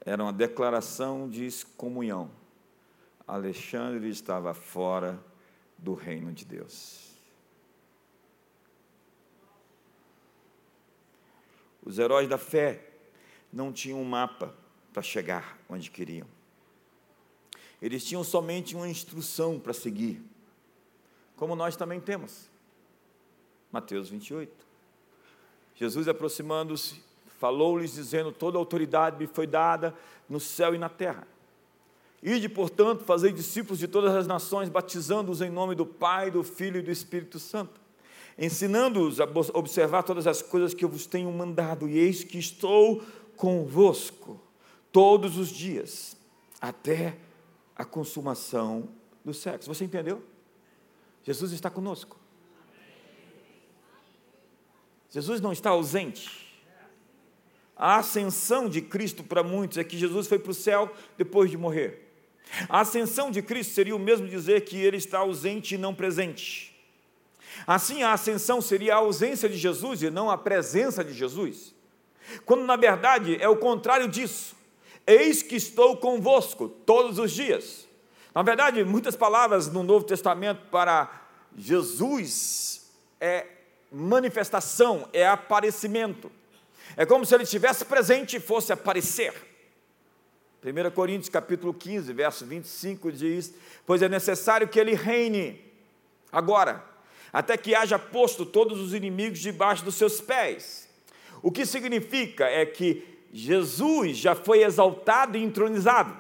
Era uma declaração de excomunhão. Alexandre estava fora do reino de Deus. Os heróis da fé não tinham um mapa para chegar onde queriam. Eles tinham somente uma instrução para seguir, como nós também temos. Mateus 28. Jesus aproximando-se, falou-lhes dizendo: Toda autoridade me foi dada no céu e na terra. Ide, portanto, fazei discípulos de todas as nações, batizando-os em nome do Pai, do Filho e do Espírito Santo, ensinando-os a observar todas as coisas que eu vos tenho mandado, e eis que estou convosco todos os dias, até a consumação do sexo. Você entendeu? Jesus está conosco. Jesus não está ausente. A ascensão de Cristo para muitos é que Jesus foi para o céu depois de morrer. A ascensão de Cristo seria o mesmo dizer que ele está ausente e não presente. Assim, a ascensão seria a ausência de Jesus e não a presença de Jesus. Quando na verdade é o contrário disso. Eis que estou convosco todos os dias. Na verdade, muitas palavras no Novo Testamento para Jesus é manifestação, é aparecimento. É como se ele estivesse presente e fosse aparecer. 1 Coríntios capítulo 15, verso 25 diz: Pois é necessário que ele reine agora, até que haja posto todos os inimigos debaixo dos seus pés. O que significa é que Jesus já foi exaltado e entronizado.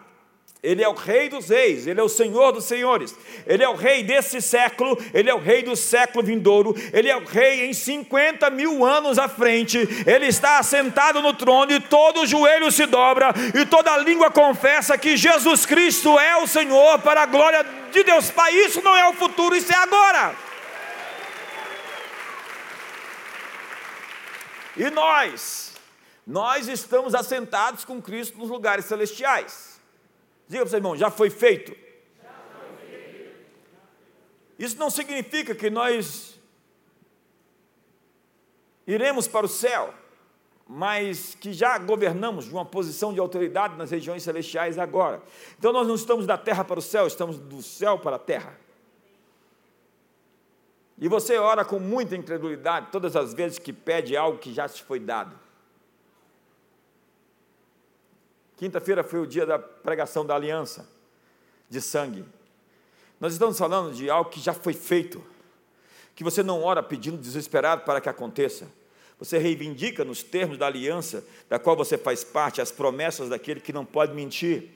Ele é o Rei dos Reis, Ele é o Senhor dos Senhores, Ele é o Rei desse século, Ele é o Rei do século vindouro, Ele é o Rei em 50 mil anos à frente, Ele está assentado no trono e todo joelho se dobra e toda língua confessa que Jesus Cristo é o Senhor para a glória de Deus Pai. Isso não é o futuro, isso é agora. E nós, nós estamos assentados com Cristo nos lugares celestiais. Diga para o seu irmão, já foi feito. Isso não significa que nós iremos para o céu, mas que já governamos de uma posição de autoridade nas regiões celestiais agora. Então nós não estamos da terra para o céu, estamos do céu para a terra. E você ora com muita incredulidade todas as vezes que pede algo que já te foi dado. Quinta-feira foi o dia da pregação da aliança de sangue. Nós estamos falando de algo que já foi feito, que você não ora pedindo desesperado para que aconteça. Você reivindica nos termos da aliança da qual você faz parte as promessas daquele que não pode mentir.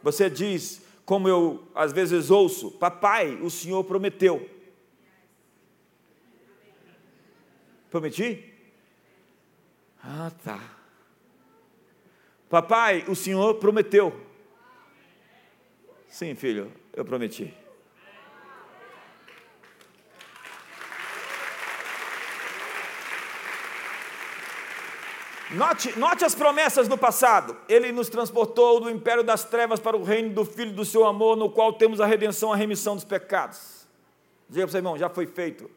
Você diz, como eu às vezes ouço, papai, o Senhor prometeu. Prometi? Ah, tá. Papai, o Senhor prometeu. Sim, filho, eu prometi. Note, note as promessas do passado. Ele nos transportou do império das trevas para o reino do Filho do seu amor, no qual temos a redenção, a remissão dos pecados. Diga para o seu irmão, já foi feito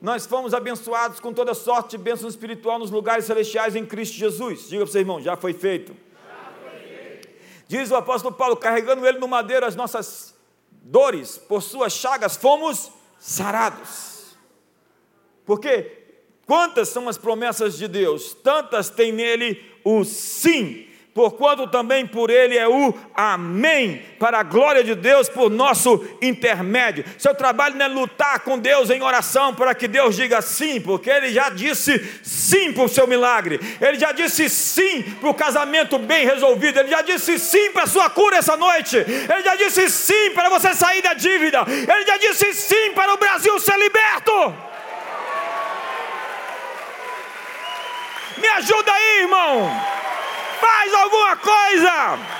nós fomos abençoados com toda sorte de bênção espiritual nos lugares celestiais em Cristo Jesus. Diga para o seu irmão, já foi feito. Já foi feito. Diz o apóstolo Paulo, carregando ele no madeiro as nossas dores, por suas chagas fomos sarados. Porque quantas são as promessas de Deus? Tantas tem nele o sim porquanto também por ele é o amém, para a glória de Deus, por nosso intermédio. Seu trabalho não é lutar com Deus em oração para que Deus diga sim, porque ele já disse sim para o seu milagre, ele já disse sim para o casamento bem resolvido, ele já disse sim para a sua cura essa noite, ele já disse sim para você sair da dívida, ele já disse sim para o Brasil ser liberto. Me ajuda aí, irmão. Faz alguma coisa!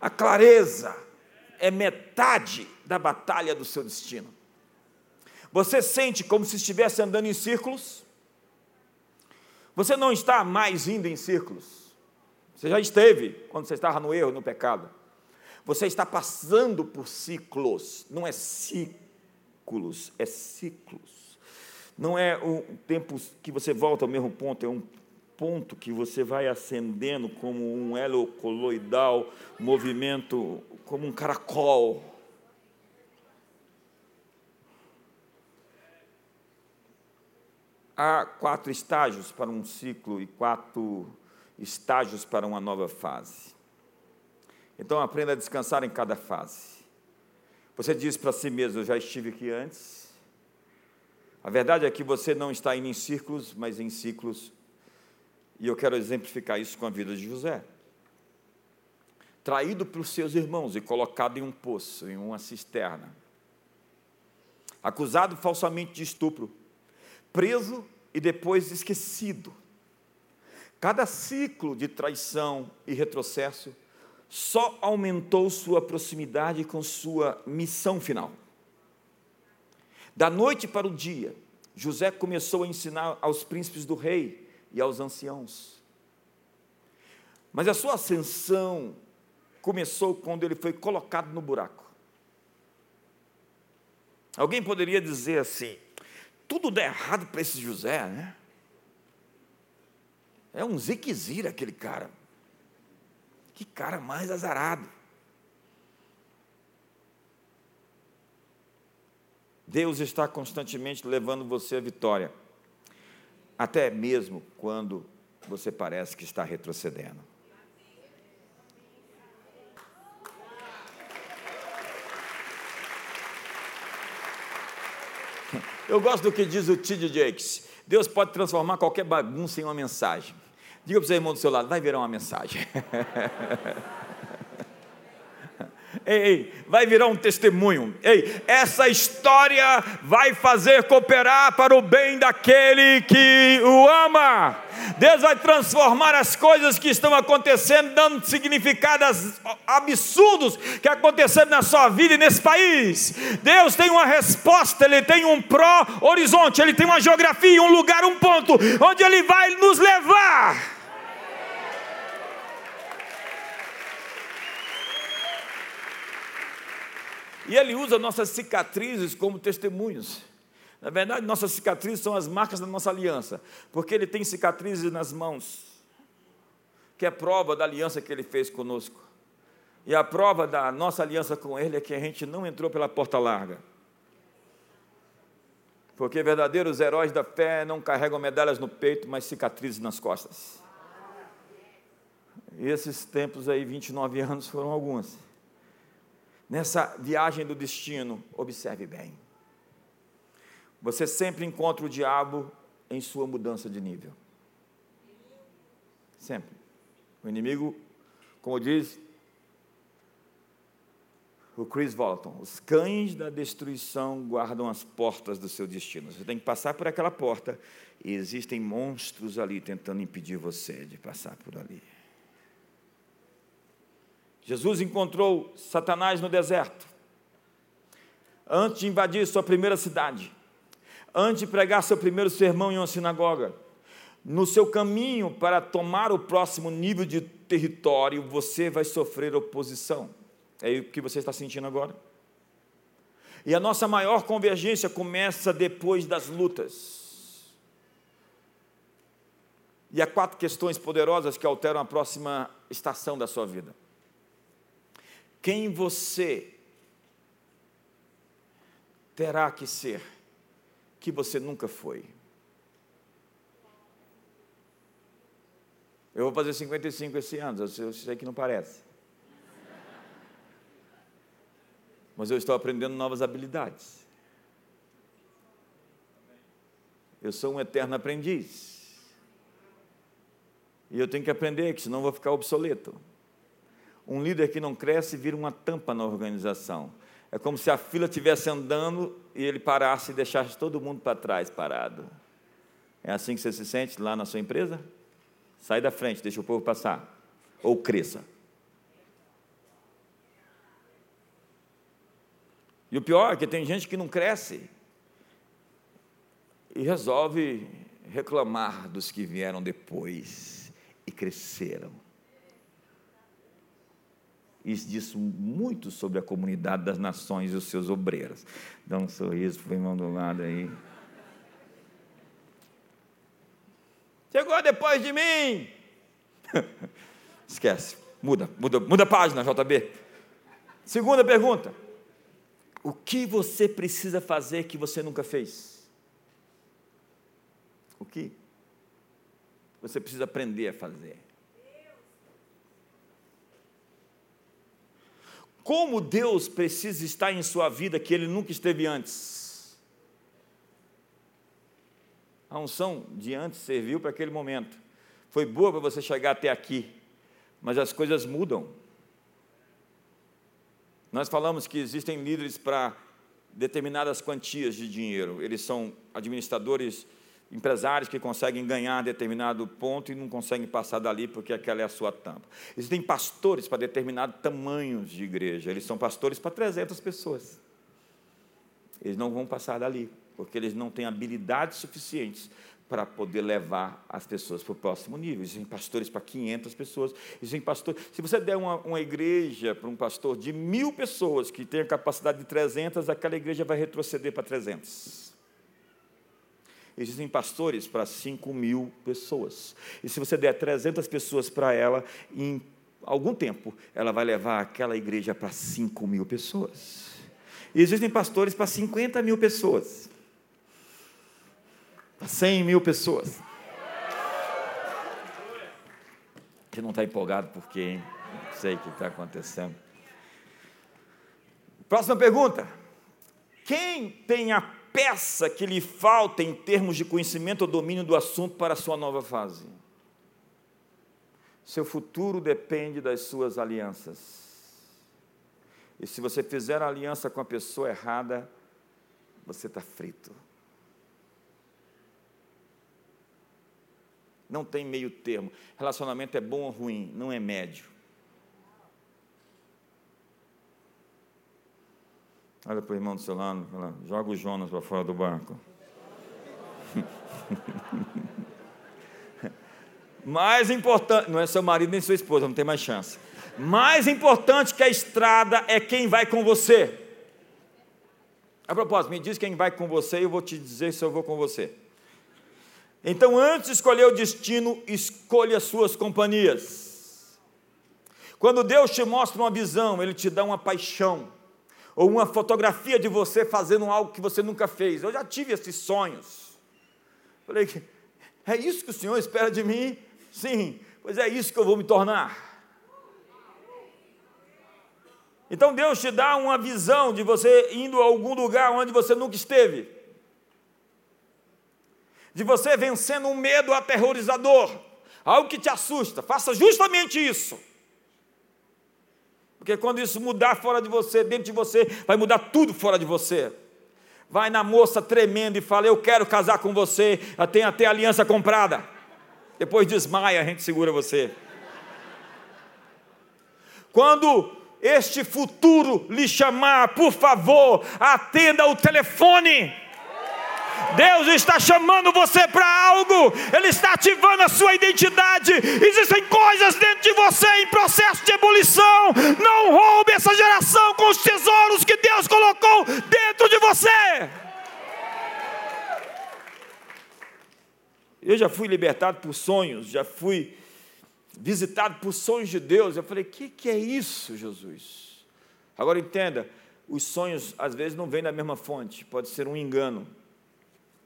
A clareza é metade da batalha do seu destino. Você sente como se estivesse andando em círculos? Você não está mais indo em círculos. Você já esteve quando você estava no erro, no pecado. Você está passando por ciclos, não é ciclos, é ciclos. Não é um tempo que você volta ao mesmo ponto, é um ponto que você vai acendendo como um elo coloidal, movimento como um caracol. Há quatro estágios para um ciclo e quatro estágios para uma nova fase. Então aprenda a descansar em cada fase. Você diz para si mesmo: Eu já estive aqui antes, a verdade é que você não está indo em círculos, mas em ciclos. E eu quero exemplificar isso com a vida de José. Traído pelos seus irmãos e colocado em um poço, em uma cisterna. Acusado falsamente de estupro. Preso e depois esquecido. Cada ciclo de traição e retrocesso só aumentou sua proximidade com sua missão final. Da noite para o dia, José começou a ensinar aos príncipes do rei e aos anciãos. Mas a sua ascensão começou quando ele foi colocado no buraco. Alguém poderia dizer assim: tudo dá errado para esse José, né? É um ziquezira aquele cara. Que cara mais azarado. Deus está constantemente levando você à vitória, até mesmo quando você parece que está retrocedendo. Eu gosto do que diz o T.D. Jakes. Deus pode transformar qualquer bagunça em uma mensagem. Diga para o seu irmão do seu lado, vai virar uma mensagem. Ei, ei, vai virar um testemunho. Ei, essa história vai fazer cooperar para o bem daquele que o ama. Deus vai transformar as coisas que estão acontecendo, dando significados absurdos que aconteceram na sua vida e nesse país. Deus tem uma resposta, Ele tem um pró-horizonte, Ele tem uma geografia, um lugar, um ponto, onde Ele vai nos levar. E ele usa nossas cicatrizes como testemunhos. Na verdade, nossas cicatrizes são as marcas da nossa aliança, porque ele tem cicatrizes nas mãos, que é prova da aliança que ele fez conosco. E a prova da nossa aliança com ele é que a gente não entrou pela porta larga. Porque verdadeiros heróis da fé não carregam medalhas no peito, mas cicatrizes nas costas. E esses tempos aí, 29 anos, foram alguns nessa viagem do destino, observe bem. Você sempre encontra o diabo em sua mudança de nível. Sempre. O inimigo, como diz o Chris Walton, os cães da destruição guardam as portas do seu destino. Você tem que passar por aquela porta e existem monstros ali tentando impedir você de passar por ali. Jesus encontrou Satanás no deserto. Antes de invadir sua primeira cidade, antes de pregar seu primeiro sermão em uma sinagoga, no seu caminho para tomar o próximo nível de território, você vai sofrer oposição. É o que você está sentindo agora? E a nossa maior convergência começa depois das lutas. E há quatro questões poderosas que alteram a próxima estação da sua vida quem você terá que ser, que você nunca foi. Eu vou fazer 55 esse ano, eu sei que não parece. Mas eu estou aprendendo novas habilidades. Eu sou um eterno aprendiz. E eu tenho que aprender, que senão vou ficar obsoleto. Um líder que não cresce vira uma tampa na organização. É como se a fila estivesse andando e ele parasse e deixasse todo mundo para trás parado. É assim que você se sente lá na sua empresa? Sai da frente, deixa o povo passar. Ou cresça. E o pior é que tem gente que não cresce e resolve reclamar dos que vieram depois e cresceram. Isso diz muito sobre a comunidade das nações e os seus obreiros. Dá um sorriso para o irmão do lado aí. Chegou depois de mim. Esquece. Muda, muda, muda a página, JB. Segunda pergunta. O que você precisa fazer que você nunca fez? O que? Você precisa aprender a fazer. Como Deus precisa estar em sua vida que Ele nunca esteve antes? A unção de antes serviu para aquele momento. Foi boa para você chegar até aqui, mas as coisas mudam. Nós falamos que existem líderes para determinadas quantias de dinheiro. Eles são administradores empresários que conseguem ganhar determinado ponto e não conseguem passar dali porque aquela é a sua tampa. Existem pastores para determinados tamanhos de igreja, eles são pastores para 300 pessoas. Eles não vão passar dali, porque eles não têm habilidades suficientes para poder levar as pessoas para o próximo nível. Existem pastores para 500 pessoas. Existem pastores. Se você der uma, uma igreja para um pastor de mil pessoas que tem a capacidade de 300, aquela igreja vai retroceder para 300. Existem pastores para 5 mil pessoas. E se você der 300 pessoas para ela, em algum tempo, ela vai levar aquela igreja para 5 mil pessoas. E existem pastores para 50 mil pessoas. Para 100 mil pessoas. Você não está empolgado porque, hein? Não sei o que está acontecendo. Próxima pergunta. Quem tem a peça que lhe falta em termos de conhecimento ou domínio do assunto para a sua nova fase? Seu futuro depende das suas alianças. E se você fizer aliança com a pessoa errada, você está frito. Não tem meio termo. Relacionamento é bom ou ruim, não é médio. Olha para o irmão do seu lado, fala, joga o Jonas para fora do barco. Mais importante, não é seu marido nem sua esposa, não tem mais chance. Mais importante que a estrada é quem vai com você. A propósito, me diz quem vai com você e eu vou te dizer se eu vou com você. Então, antes de escolher o destino, escolha suas companhias. Quando Deus te mostra uma visão, Ele te dá uma paixão, ou uma fotografia de você fazendo algo que você nunca fez. Eu já tive esses sonhos. Falei, é isso que o Senhor espera de mim? Sim, pois é isso que eu vou me tornar. Então Deus te dá uma visão de você indo a algum lugar onde você nunca esteve. De você vencendo um medo aterrorizador, algo que te assusta. Faça justamente isso. Porque quando isso mudar fora de você, dentro de você, vai mudar tudo fora de você. Vai na moça tremendo e fala: Eu quero casar com você, eu tenho até aliança comprada. Depois desmaia, a gente segura você. Quando este futuro lhe chamar, por favor, atenda o telefone. Deus está chamando você para algo, Ele está ativando a sua identidade. Existem coisas dentro de você em processo de ebulição. Não roube essa geração com os tesouros que Deus colocou dentro de você. Eu já fui libertado por sonhos, já fui visitado por sonhos de Deus. Eu falei: o que, que é isso, Jesus? Agora entenda: os sonhos às vezes não vêm da mesma fonte, pode ser um engano.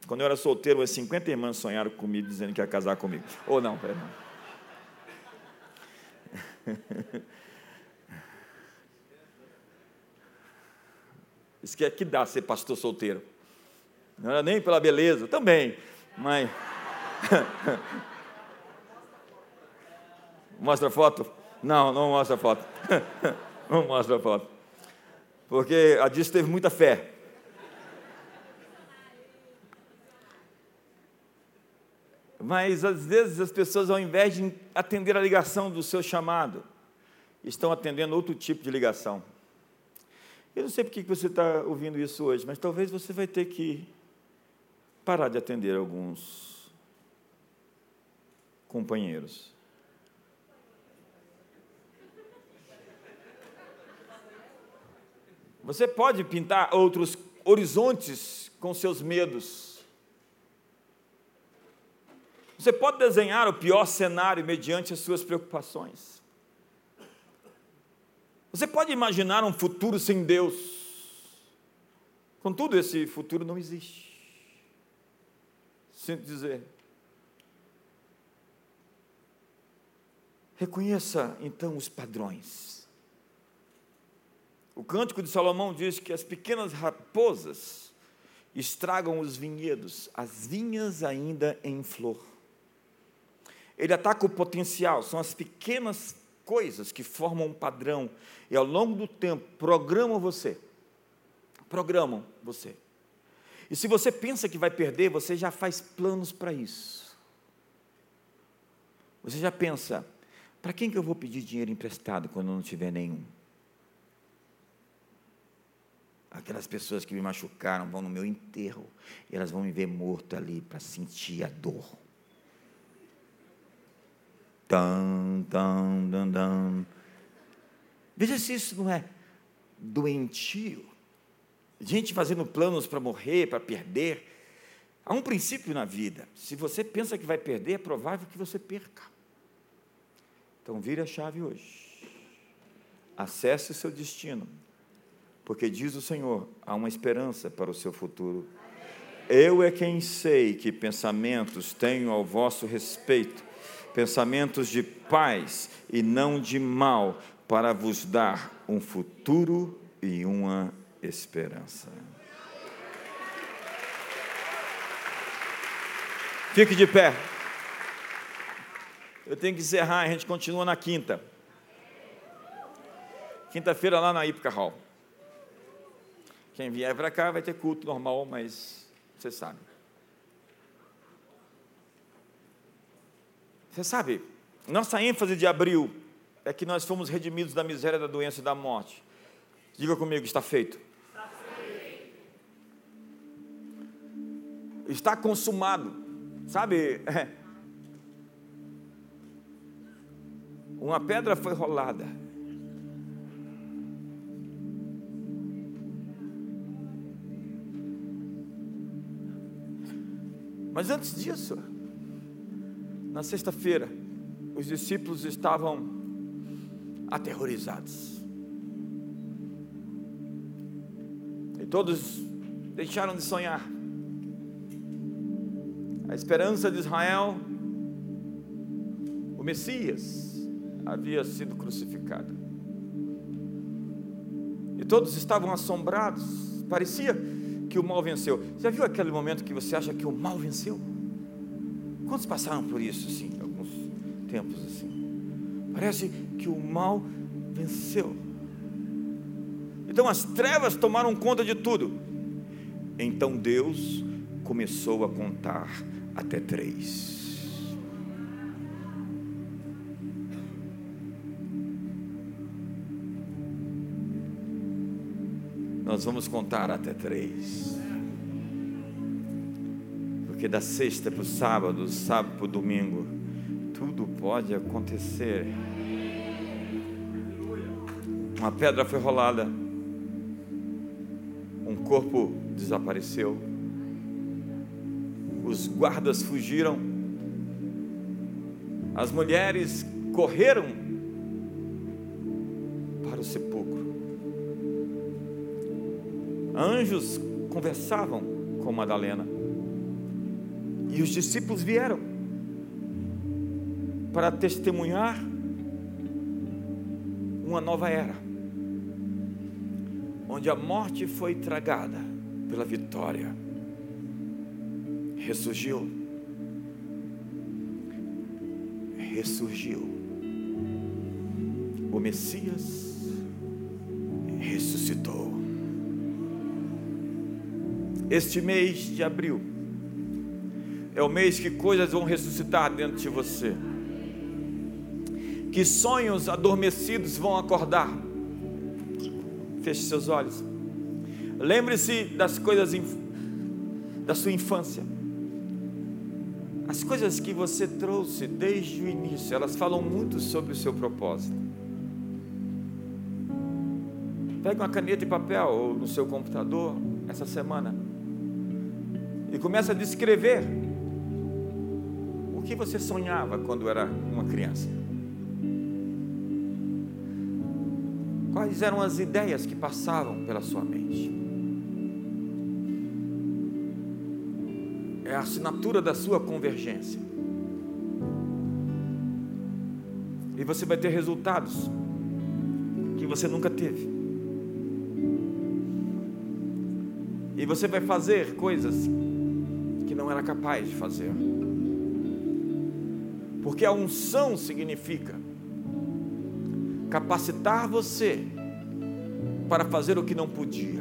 Quando eu era solteiro, umas 50 irmãs sonharam comigo dizendo que ia casar comigo. Ou não, peraí. Isso que é que dá ser pastor solteiro. Não era nem pela beleza, também, mas. Mostra foto? Não, não mostra foto. não mostra foto. Porque a Dias teve muita fé. Mas às vezes as pessoas, ao invés de atender a ligação do seu chamado, estão atendendo outro tipo de ligação. Eu não sei por que você está ouvindo isso hoje, mas talvez você vai ter que parar de atender alguns companheiros. Você pode pintar outros horizontes com seus medos. Você pode desenhar o pior cenário mediante as suas preocupações. Você pode imaginar um futuro sem Deus. Contudo, esse futuro não existe. Sinto dizer. Reconheça então os padrões. O cântico de Salomão diz que as pequenas raposas estragam os vinhedos, as vinhas ainda em flor. Ele ataca o potencial, são as pequenas coisas que formam um padrão e ao longo do tempo programam você. Programam você. E se você pensa que vai perder, você já faz planos para isso. Você já pensa, para quem que eu vou pedir dinheiro emprestado quando não tiver nenhum? Aquelas pessoas que me machucaram vão no meu enterro e elas vão me ver morto ali para sentir a dor. Dan. Veja se isso não é doentio. Gente fazendo planos para morrer, para perder. Há um princípio na vida. Se você pensa que vai perder, é provável que você perca. Então vire a chave hoje. Acesse o seu destino porque diz o Senhor, há uma esperança para o seu futuro. Eu é quem sei que pensamentos tenho ao vosso respeito, pensamentos de paz e não de mal, para vos dar um futuro e uma esperança. Fique de pé. Eu tenho que encerrar, a gente continua na quinta. Quinta-feira lá na Ipca Hall. Quem vier para cá vai ter culto normal, mas você sabe. Você sabe, nossa ênfase de abril é que nós fomos redimidos da miséria, da doença e da morte. Diga comigo, está feito. Está, feito. está consumado. Sabe, uma pedra foi rolada Mas antes disso, na sexta-feira, os discípulos estavam aterrorizados. E todos deixaram de sonhar. A esperança de Israel, o Messias, havia sido crucificado. E todos estavam assombrados. Parecia que o mal venceu. Já viu aquele momento que você acha que o mal venceu? Quantos passaram por isso, assim, alguns tempos assim? Parece que o mal venceu. Então as trevas tomaram conta de tudo. Então Deus começou a contar até três. Nós vamos contar até três. Porque da sexta para o sábado, sábado para o domingo, tudo pode acontecer. Uma pedra foi rolada, um corpo desapareceu, os guardas fugiram, as mulheres correram para o sepulcro. Anjos conversavam com Madalena. E os discípulos vieram para testemunhar uma nova era, onde a morte foi tragada pela vitória, ressurgiu, ressurgiu. O Messias ressuscitou. Este mês de abril é o mês que coisas vão ressuscitar dentro de você, que sonhos adormecidos vão acordar. Feche seus olhos. Lembre-se das coisas da sua infância. As coisas que você trouxe desde o início, elas falam muito sobre o seu propósito. Pegue uma caneta e papel ou no seu computador essa semana e começa a descrever que você sonhava quando era uma criança. Quais eram as ideias que passavam pela sua mente? É a assinatura da sua convergência. E você vai ter resultados que você nunca teve. E você vai fazer coisas que não era capaz de fazer. Porque a unção significa capacitar você para fazer o que não podia.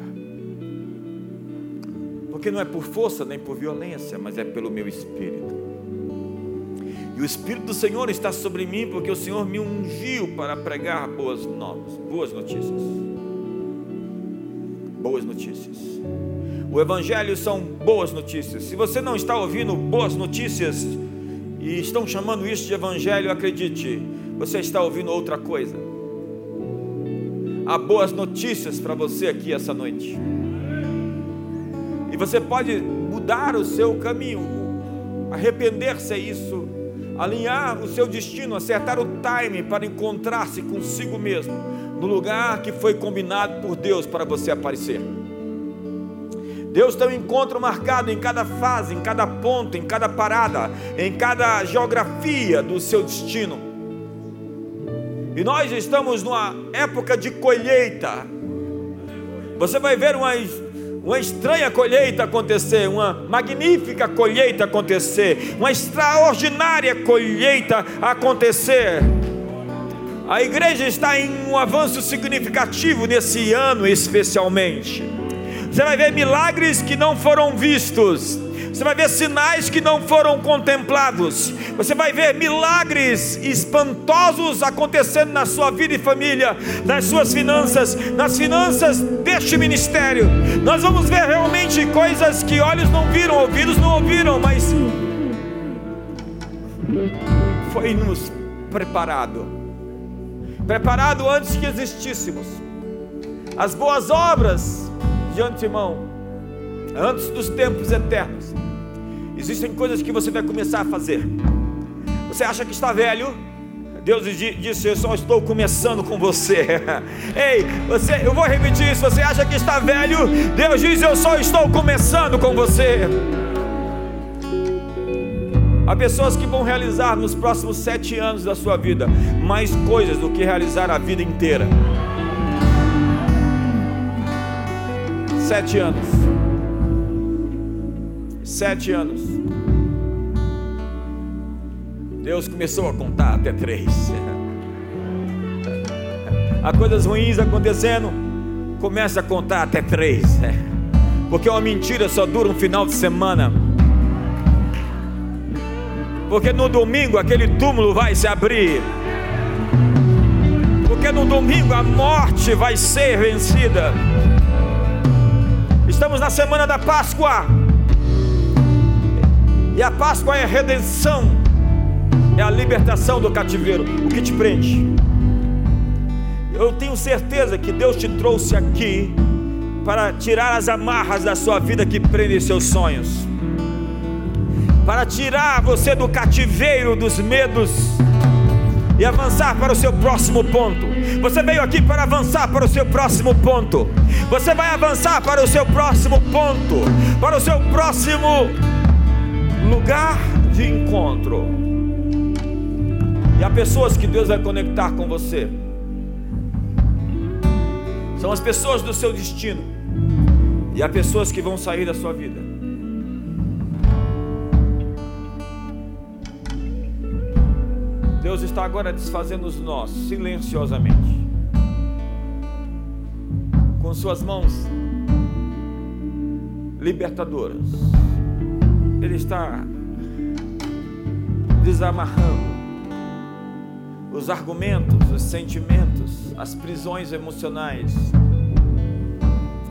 Porque não é por força nem por violência, mas é pelo meu espírito. E o Espírito do Senhor está sobre mim, porque o Senhor me ungiu para pregar boas novas, boas notícias. Boas notícias. O Evangelho são boas notícias. Se você não está ouvindo boas notícias e estão chamando isso de Evangelho, acredite, você está ouvindo outra coisa. Há boas notícias para você aqui essa noite. E você pode mudar o seu caminho, arrepender-se é isso, alinhar o seu destino, acertar o time para encontrar-se consigo mesmo, no lugar que foi combinado por Deus para você aparecer. Deus tem um encontro marcado em cada fase, em cada ponto, em cada parada, em cada geografia do seu destino. E nós estamos numa época de colheita. Você vai ver uma uma estranha colheita acontecer, uma magnífica colheita acontecer, uma extraordinária colheita acontecer. A igreja está em um avanço significativo nesse ano, especialmente. Você vai ver milagres que não foram vistos, você vai ver sinais que não foram contemplados, você vai ver milagres espantosos acontecendo na sua vida e família, nas suas finanças, nas finanças deste ministério. Nós vamos ver realmente coisas que olhos não viram, ouvidos não ouviram, mas foi nos preparado preparado antes que existíssemos. As boas obras de antemão, antes dos tempos eternos. Existem coisas que você vai começar a fazer. Você acha que está velho? Deus disse: Eu só estou começando com você. Ei, você, eu vou repetir isso. Você acha que está velho? Deus diz: Eu só estou começando com você. Há pessoas que vão realizar nos próximos sete anos da sua vida mais coisas do que realizar a vida inteira. Sete anos. Sete anos. Deus começou a contar até três. Há coisas ruins acontecendo, começa a contar até três. Porque uma mentira só dura um final de semana. Porque no domingo aquele túmulo vai se abrir. Porque no domingo a morte vai ser vencida. Estamos na semana da Páscoa. E a Páscoa é a redenção, é a libertação do cativeiro, o que te prende. Eu tenho certeza que Deus te trouxe aqui para tirar as amarras da sua vida que prendem seus sonhos, para tirar você do cativeiro dos medos e avançar para o seu próximo ponto. Você veio aqui para avançar para o seu próximo ponto. Você vai avançar para o seu próximo ponto, para o seu próximo lugar de encontro. E há pessoas que Deus vai conectar com você. São as pessoas do seu destino. E há pessoas que vão sair da sua vida. Deus está agora desfazendo os nós silenciosamente. Com suas mãos libertadoras. Ele está desamarrando os argumentos, os sentimentos, as prisões emocionais,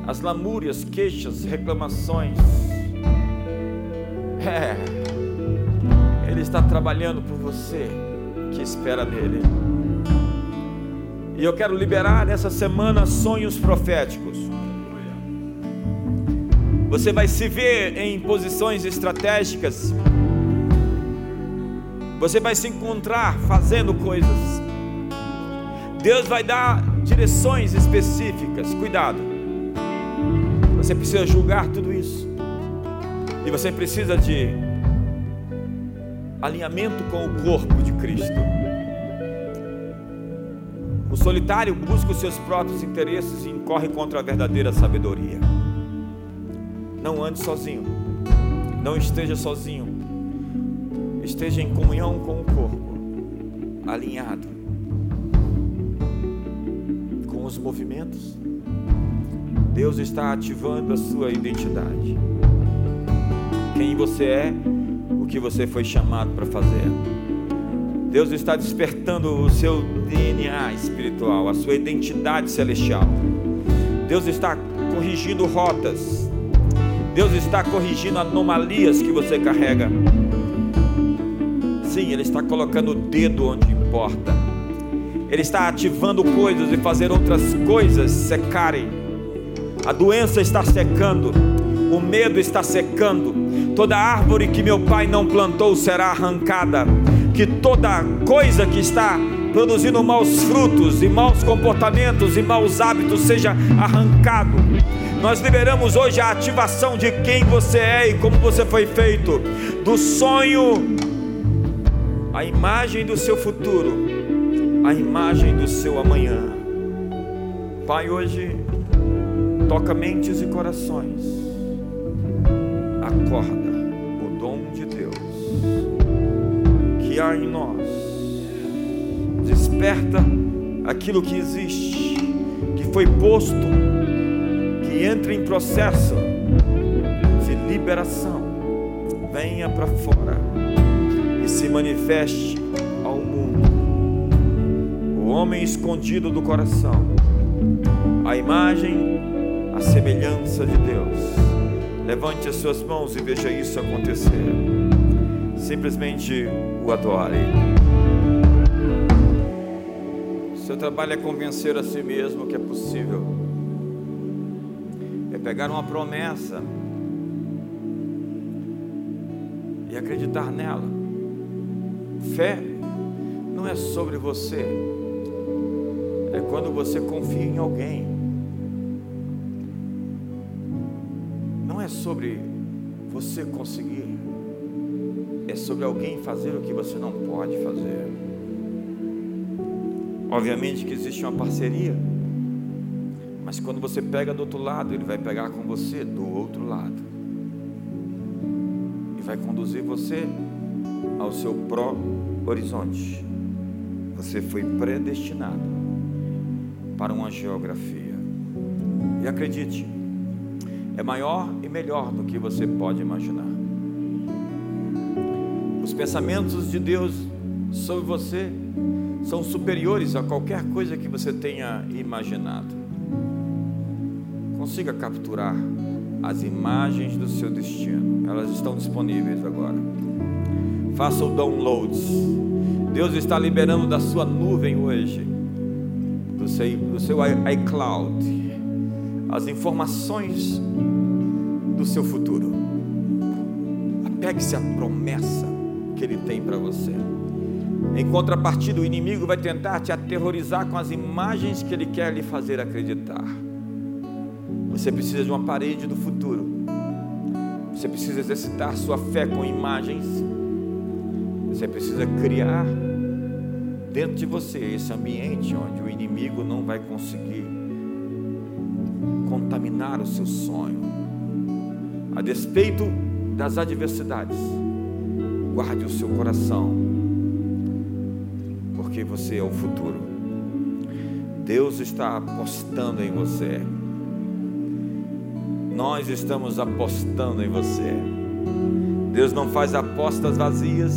as lamúrias, queixas, reclamações. É, Ele está trabalhando por você que espera nele. E eu quero liberar nessa semana sonhos proféticos. Você vai se ver em posições estratégicas. Você vai se encontrar fazendo coisas. Deus vai dar direções específicas. Cuidado. Você precisa julgar tudo isso. E você precisa de alinhamento com o corpo de Cristo. O solitário busca os seus próprios interesses e incorre contra a verdadeira sabedoria. Não ande sozinho. Não esteja sozinho. Esteja em comunhão com o corpo, alinhado com os movimentos. Deus está ativando a sua identidade. quem você é, que você foi chamado para fazer. Deus está despertando o seu DNA espiritual, a sua identidade celestial. Deus está corrigindo rotas. Deus está corrigindo anomalias que você carrega. Sim, Ele está colocando o dedo onde importa. Ele está ativando coisas e fazer outras coisas secarem. A doença está secando, o medo está secando. Toda árvore que meu pai não plantou será arrancada. Que toda coisa que está produzindo maus frutos e maus comportamentos e maus hábitos seja arrancado. Nós liberamos hoje a ativação de quem você é e como você foi feito, do sonho, a imagem do seu futuro, a imagem do seu amanhã. Pai, hoje toca mentes e corações, acorda que há em nós desperta aquilo que existe, que foi posto, que entra em processo de liberação. Venha para fora e se manifeste ao mundo. O homem escondido do coração, a imagem, a semelhança de Deus. Levante as suas mãos e veja isso acontecer. Simplesmente o adore. Seu trabalho é convencer a si mesmo que é possível. É pegar uma promessa e acreditar nela. Fé não é sobre você, é quando você confia em alguém. Não é sobre você conseguir, é sobre alguém fazer o que você não pode fazer. Obviamente que existe uma parceria, mas quando você pega do outro lado, ele vai pegar com você do outro lado e vai conduzir você ao seu próprio horizonte. Você foi predestinado para uma geografia. E acredite, é maior e melhor do que você pode imaginar. Os pensamentos de Deus sobre você são superiores a qualquer coisa que você tenha imaginado. Consiga capturar as imagens do seu destino, elas estão disponíveis agora. Faça o download. Deus está liberando da sua nuvem hoje, do seu, do seu iCloud, as informações do seu futuro. Apegue-se à promessa tem para você. Em contrapartida, o inimigo vai tentar te aterrorizar com as imagens que ele quer lhe fazer acreditar. Você precisa de uma parede do futuro. Você precisa exercitar sua fé com imagens. Você precisa criar dentro de você esse ambiente onde o inimigo não vai conseguir contaminar o seu sonho. A despeito das adversidades, guarde o seu coração porque você é o futuro. Deus está apostando em você. Nós estamos apostando em você. Deus não faz apostas vazias.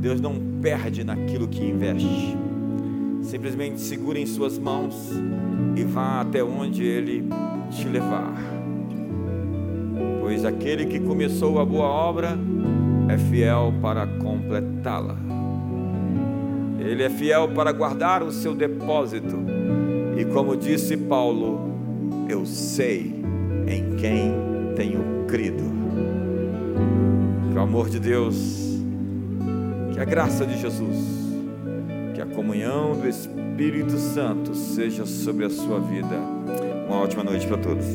Deus não perde naquilo que investe. Simplesmente segure em suas mãos e vá até onde Ele te levar. Pois aquele que começou a boa obra é fiel para completá-la. Ele é fiel para guardar o seu depósito. E como disse Paulo, eu sei em quem tenho crido. Que o amor de Deus, que a graça de Jesus, que a comunhão do Espírito Santo seja sobre a sua vida. Uma ótima noite para todos.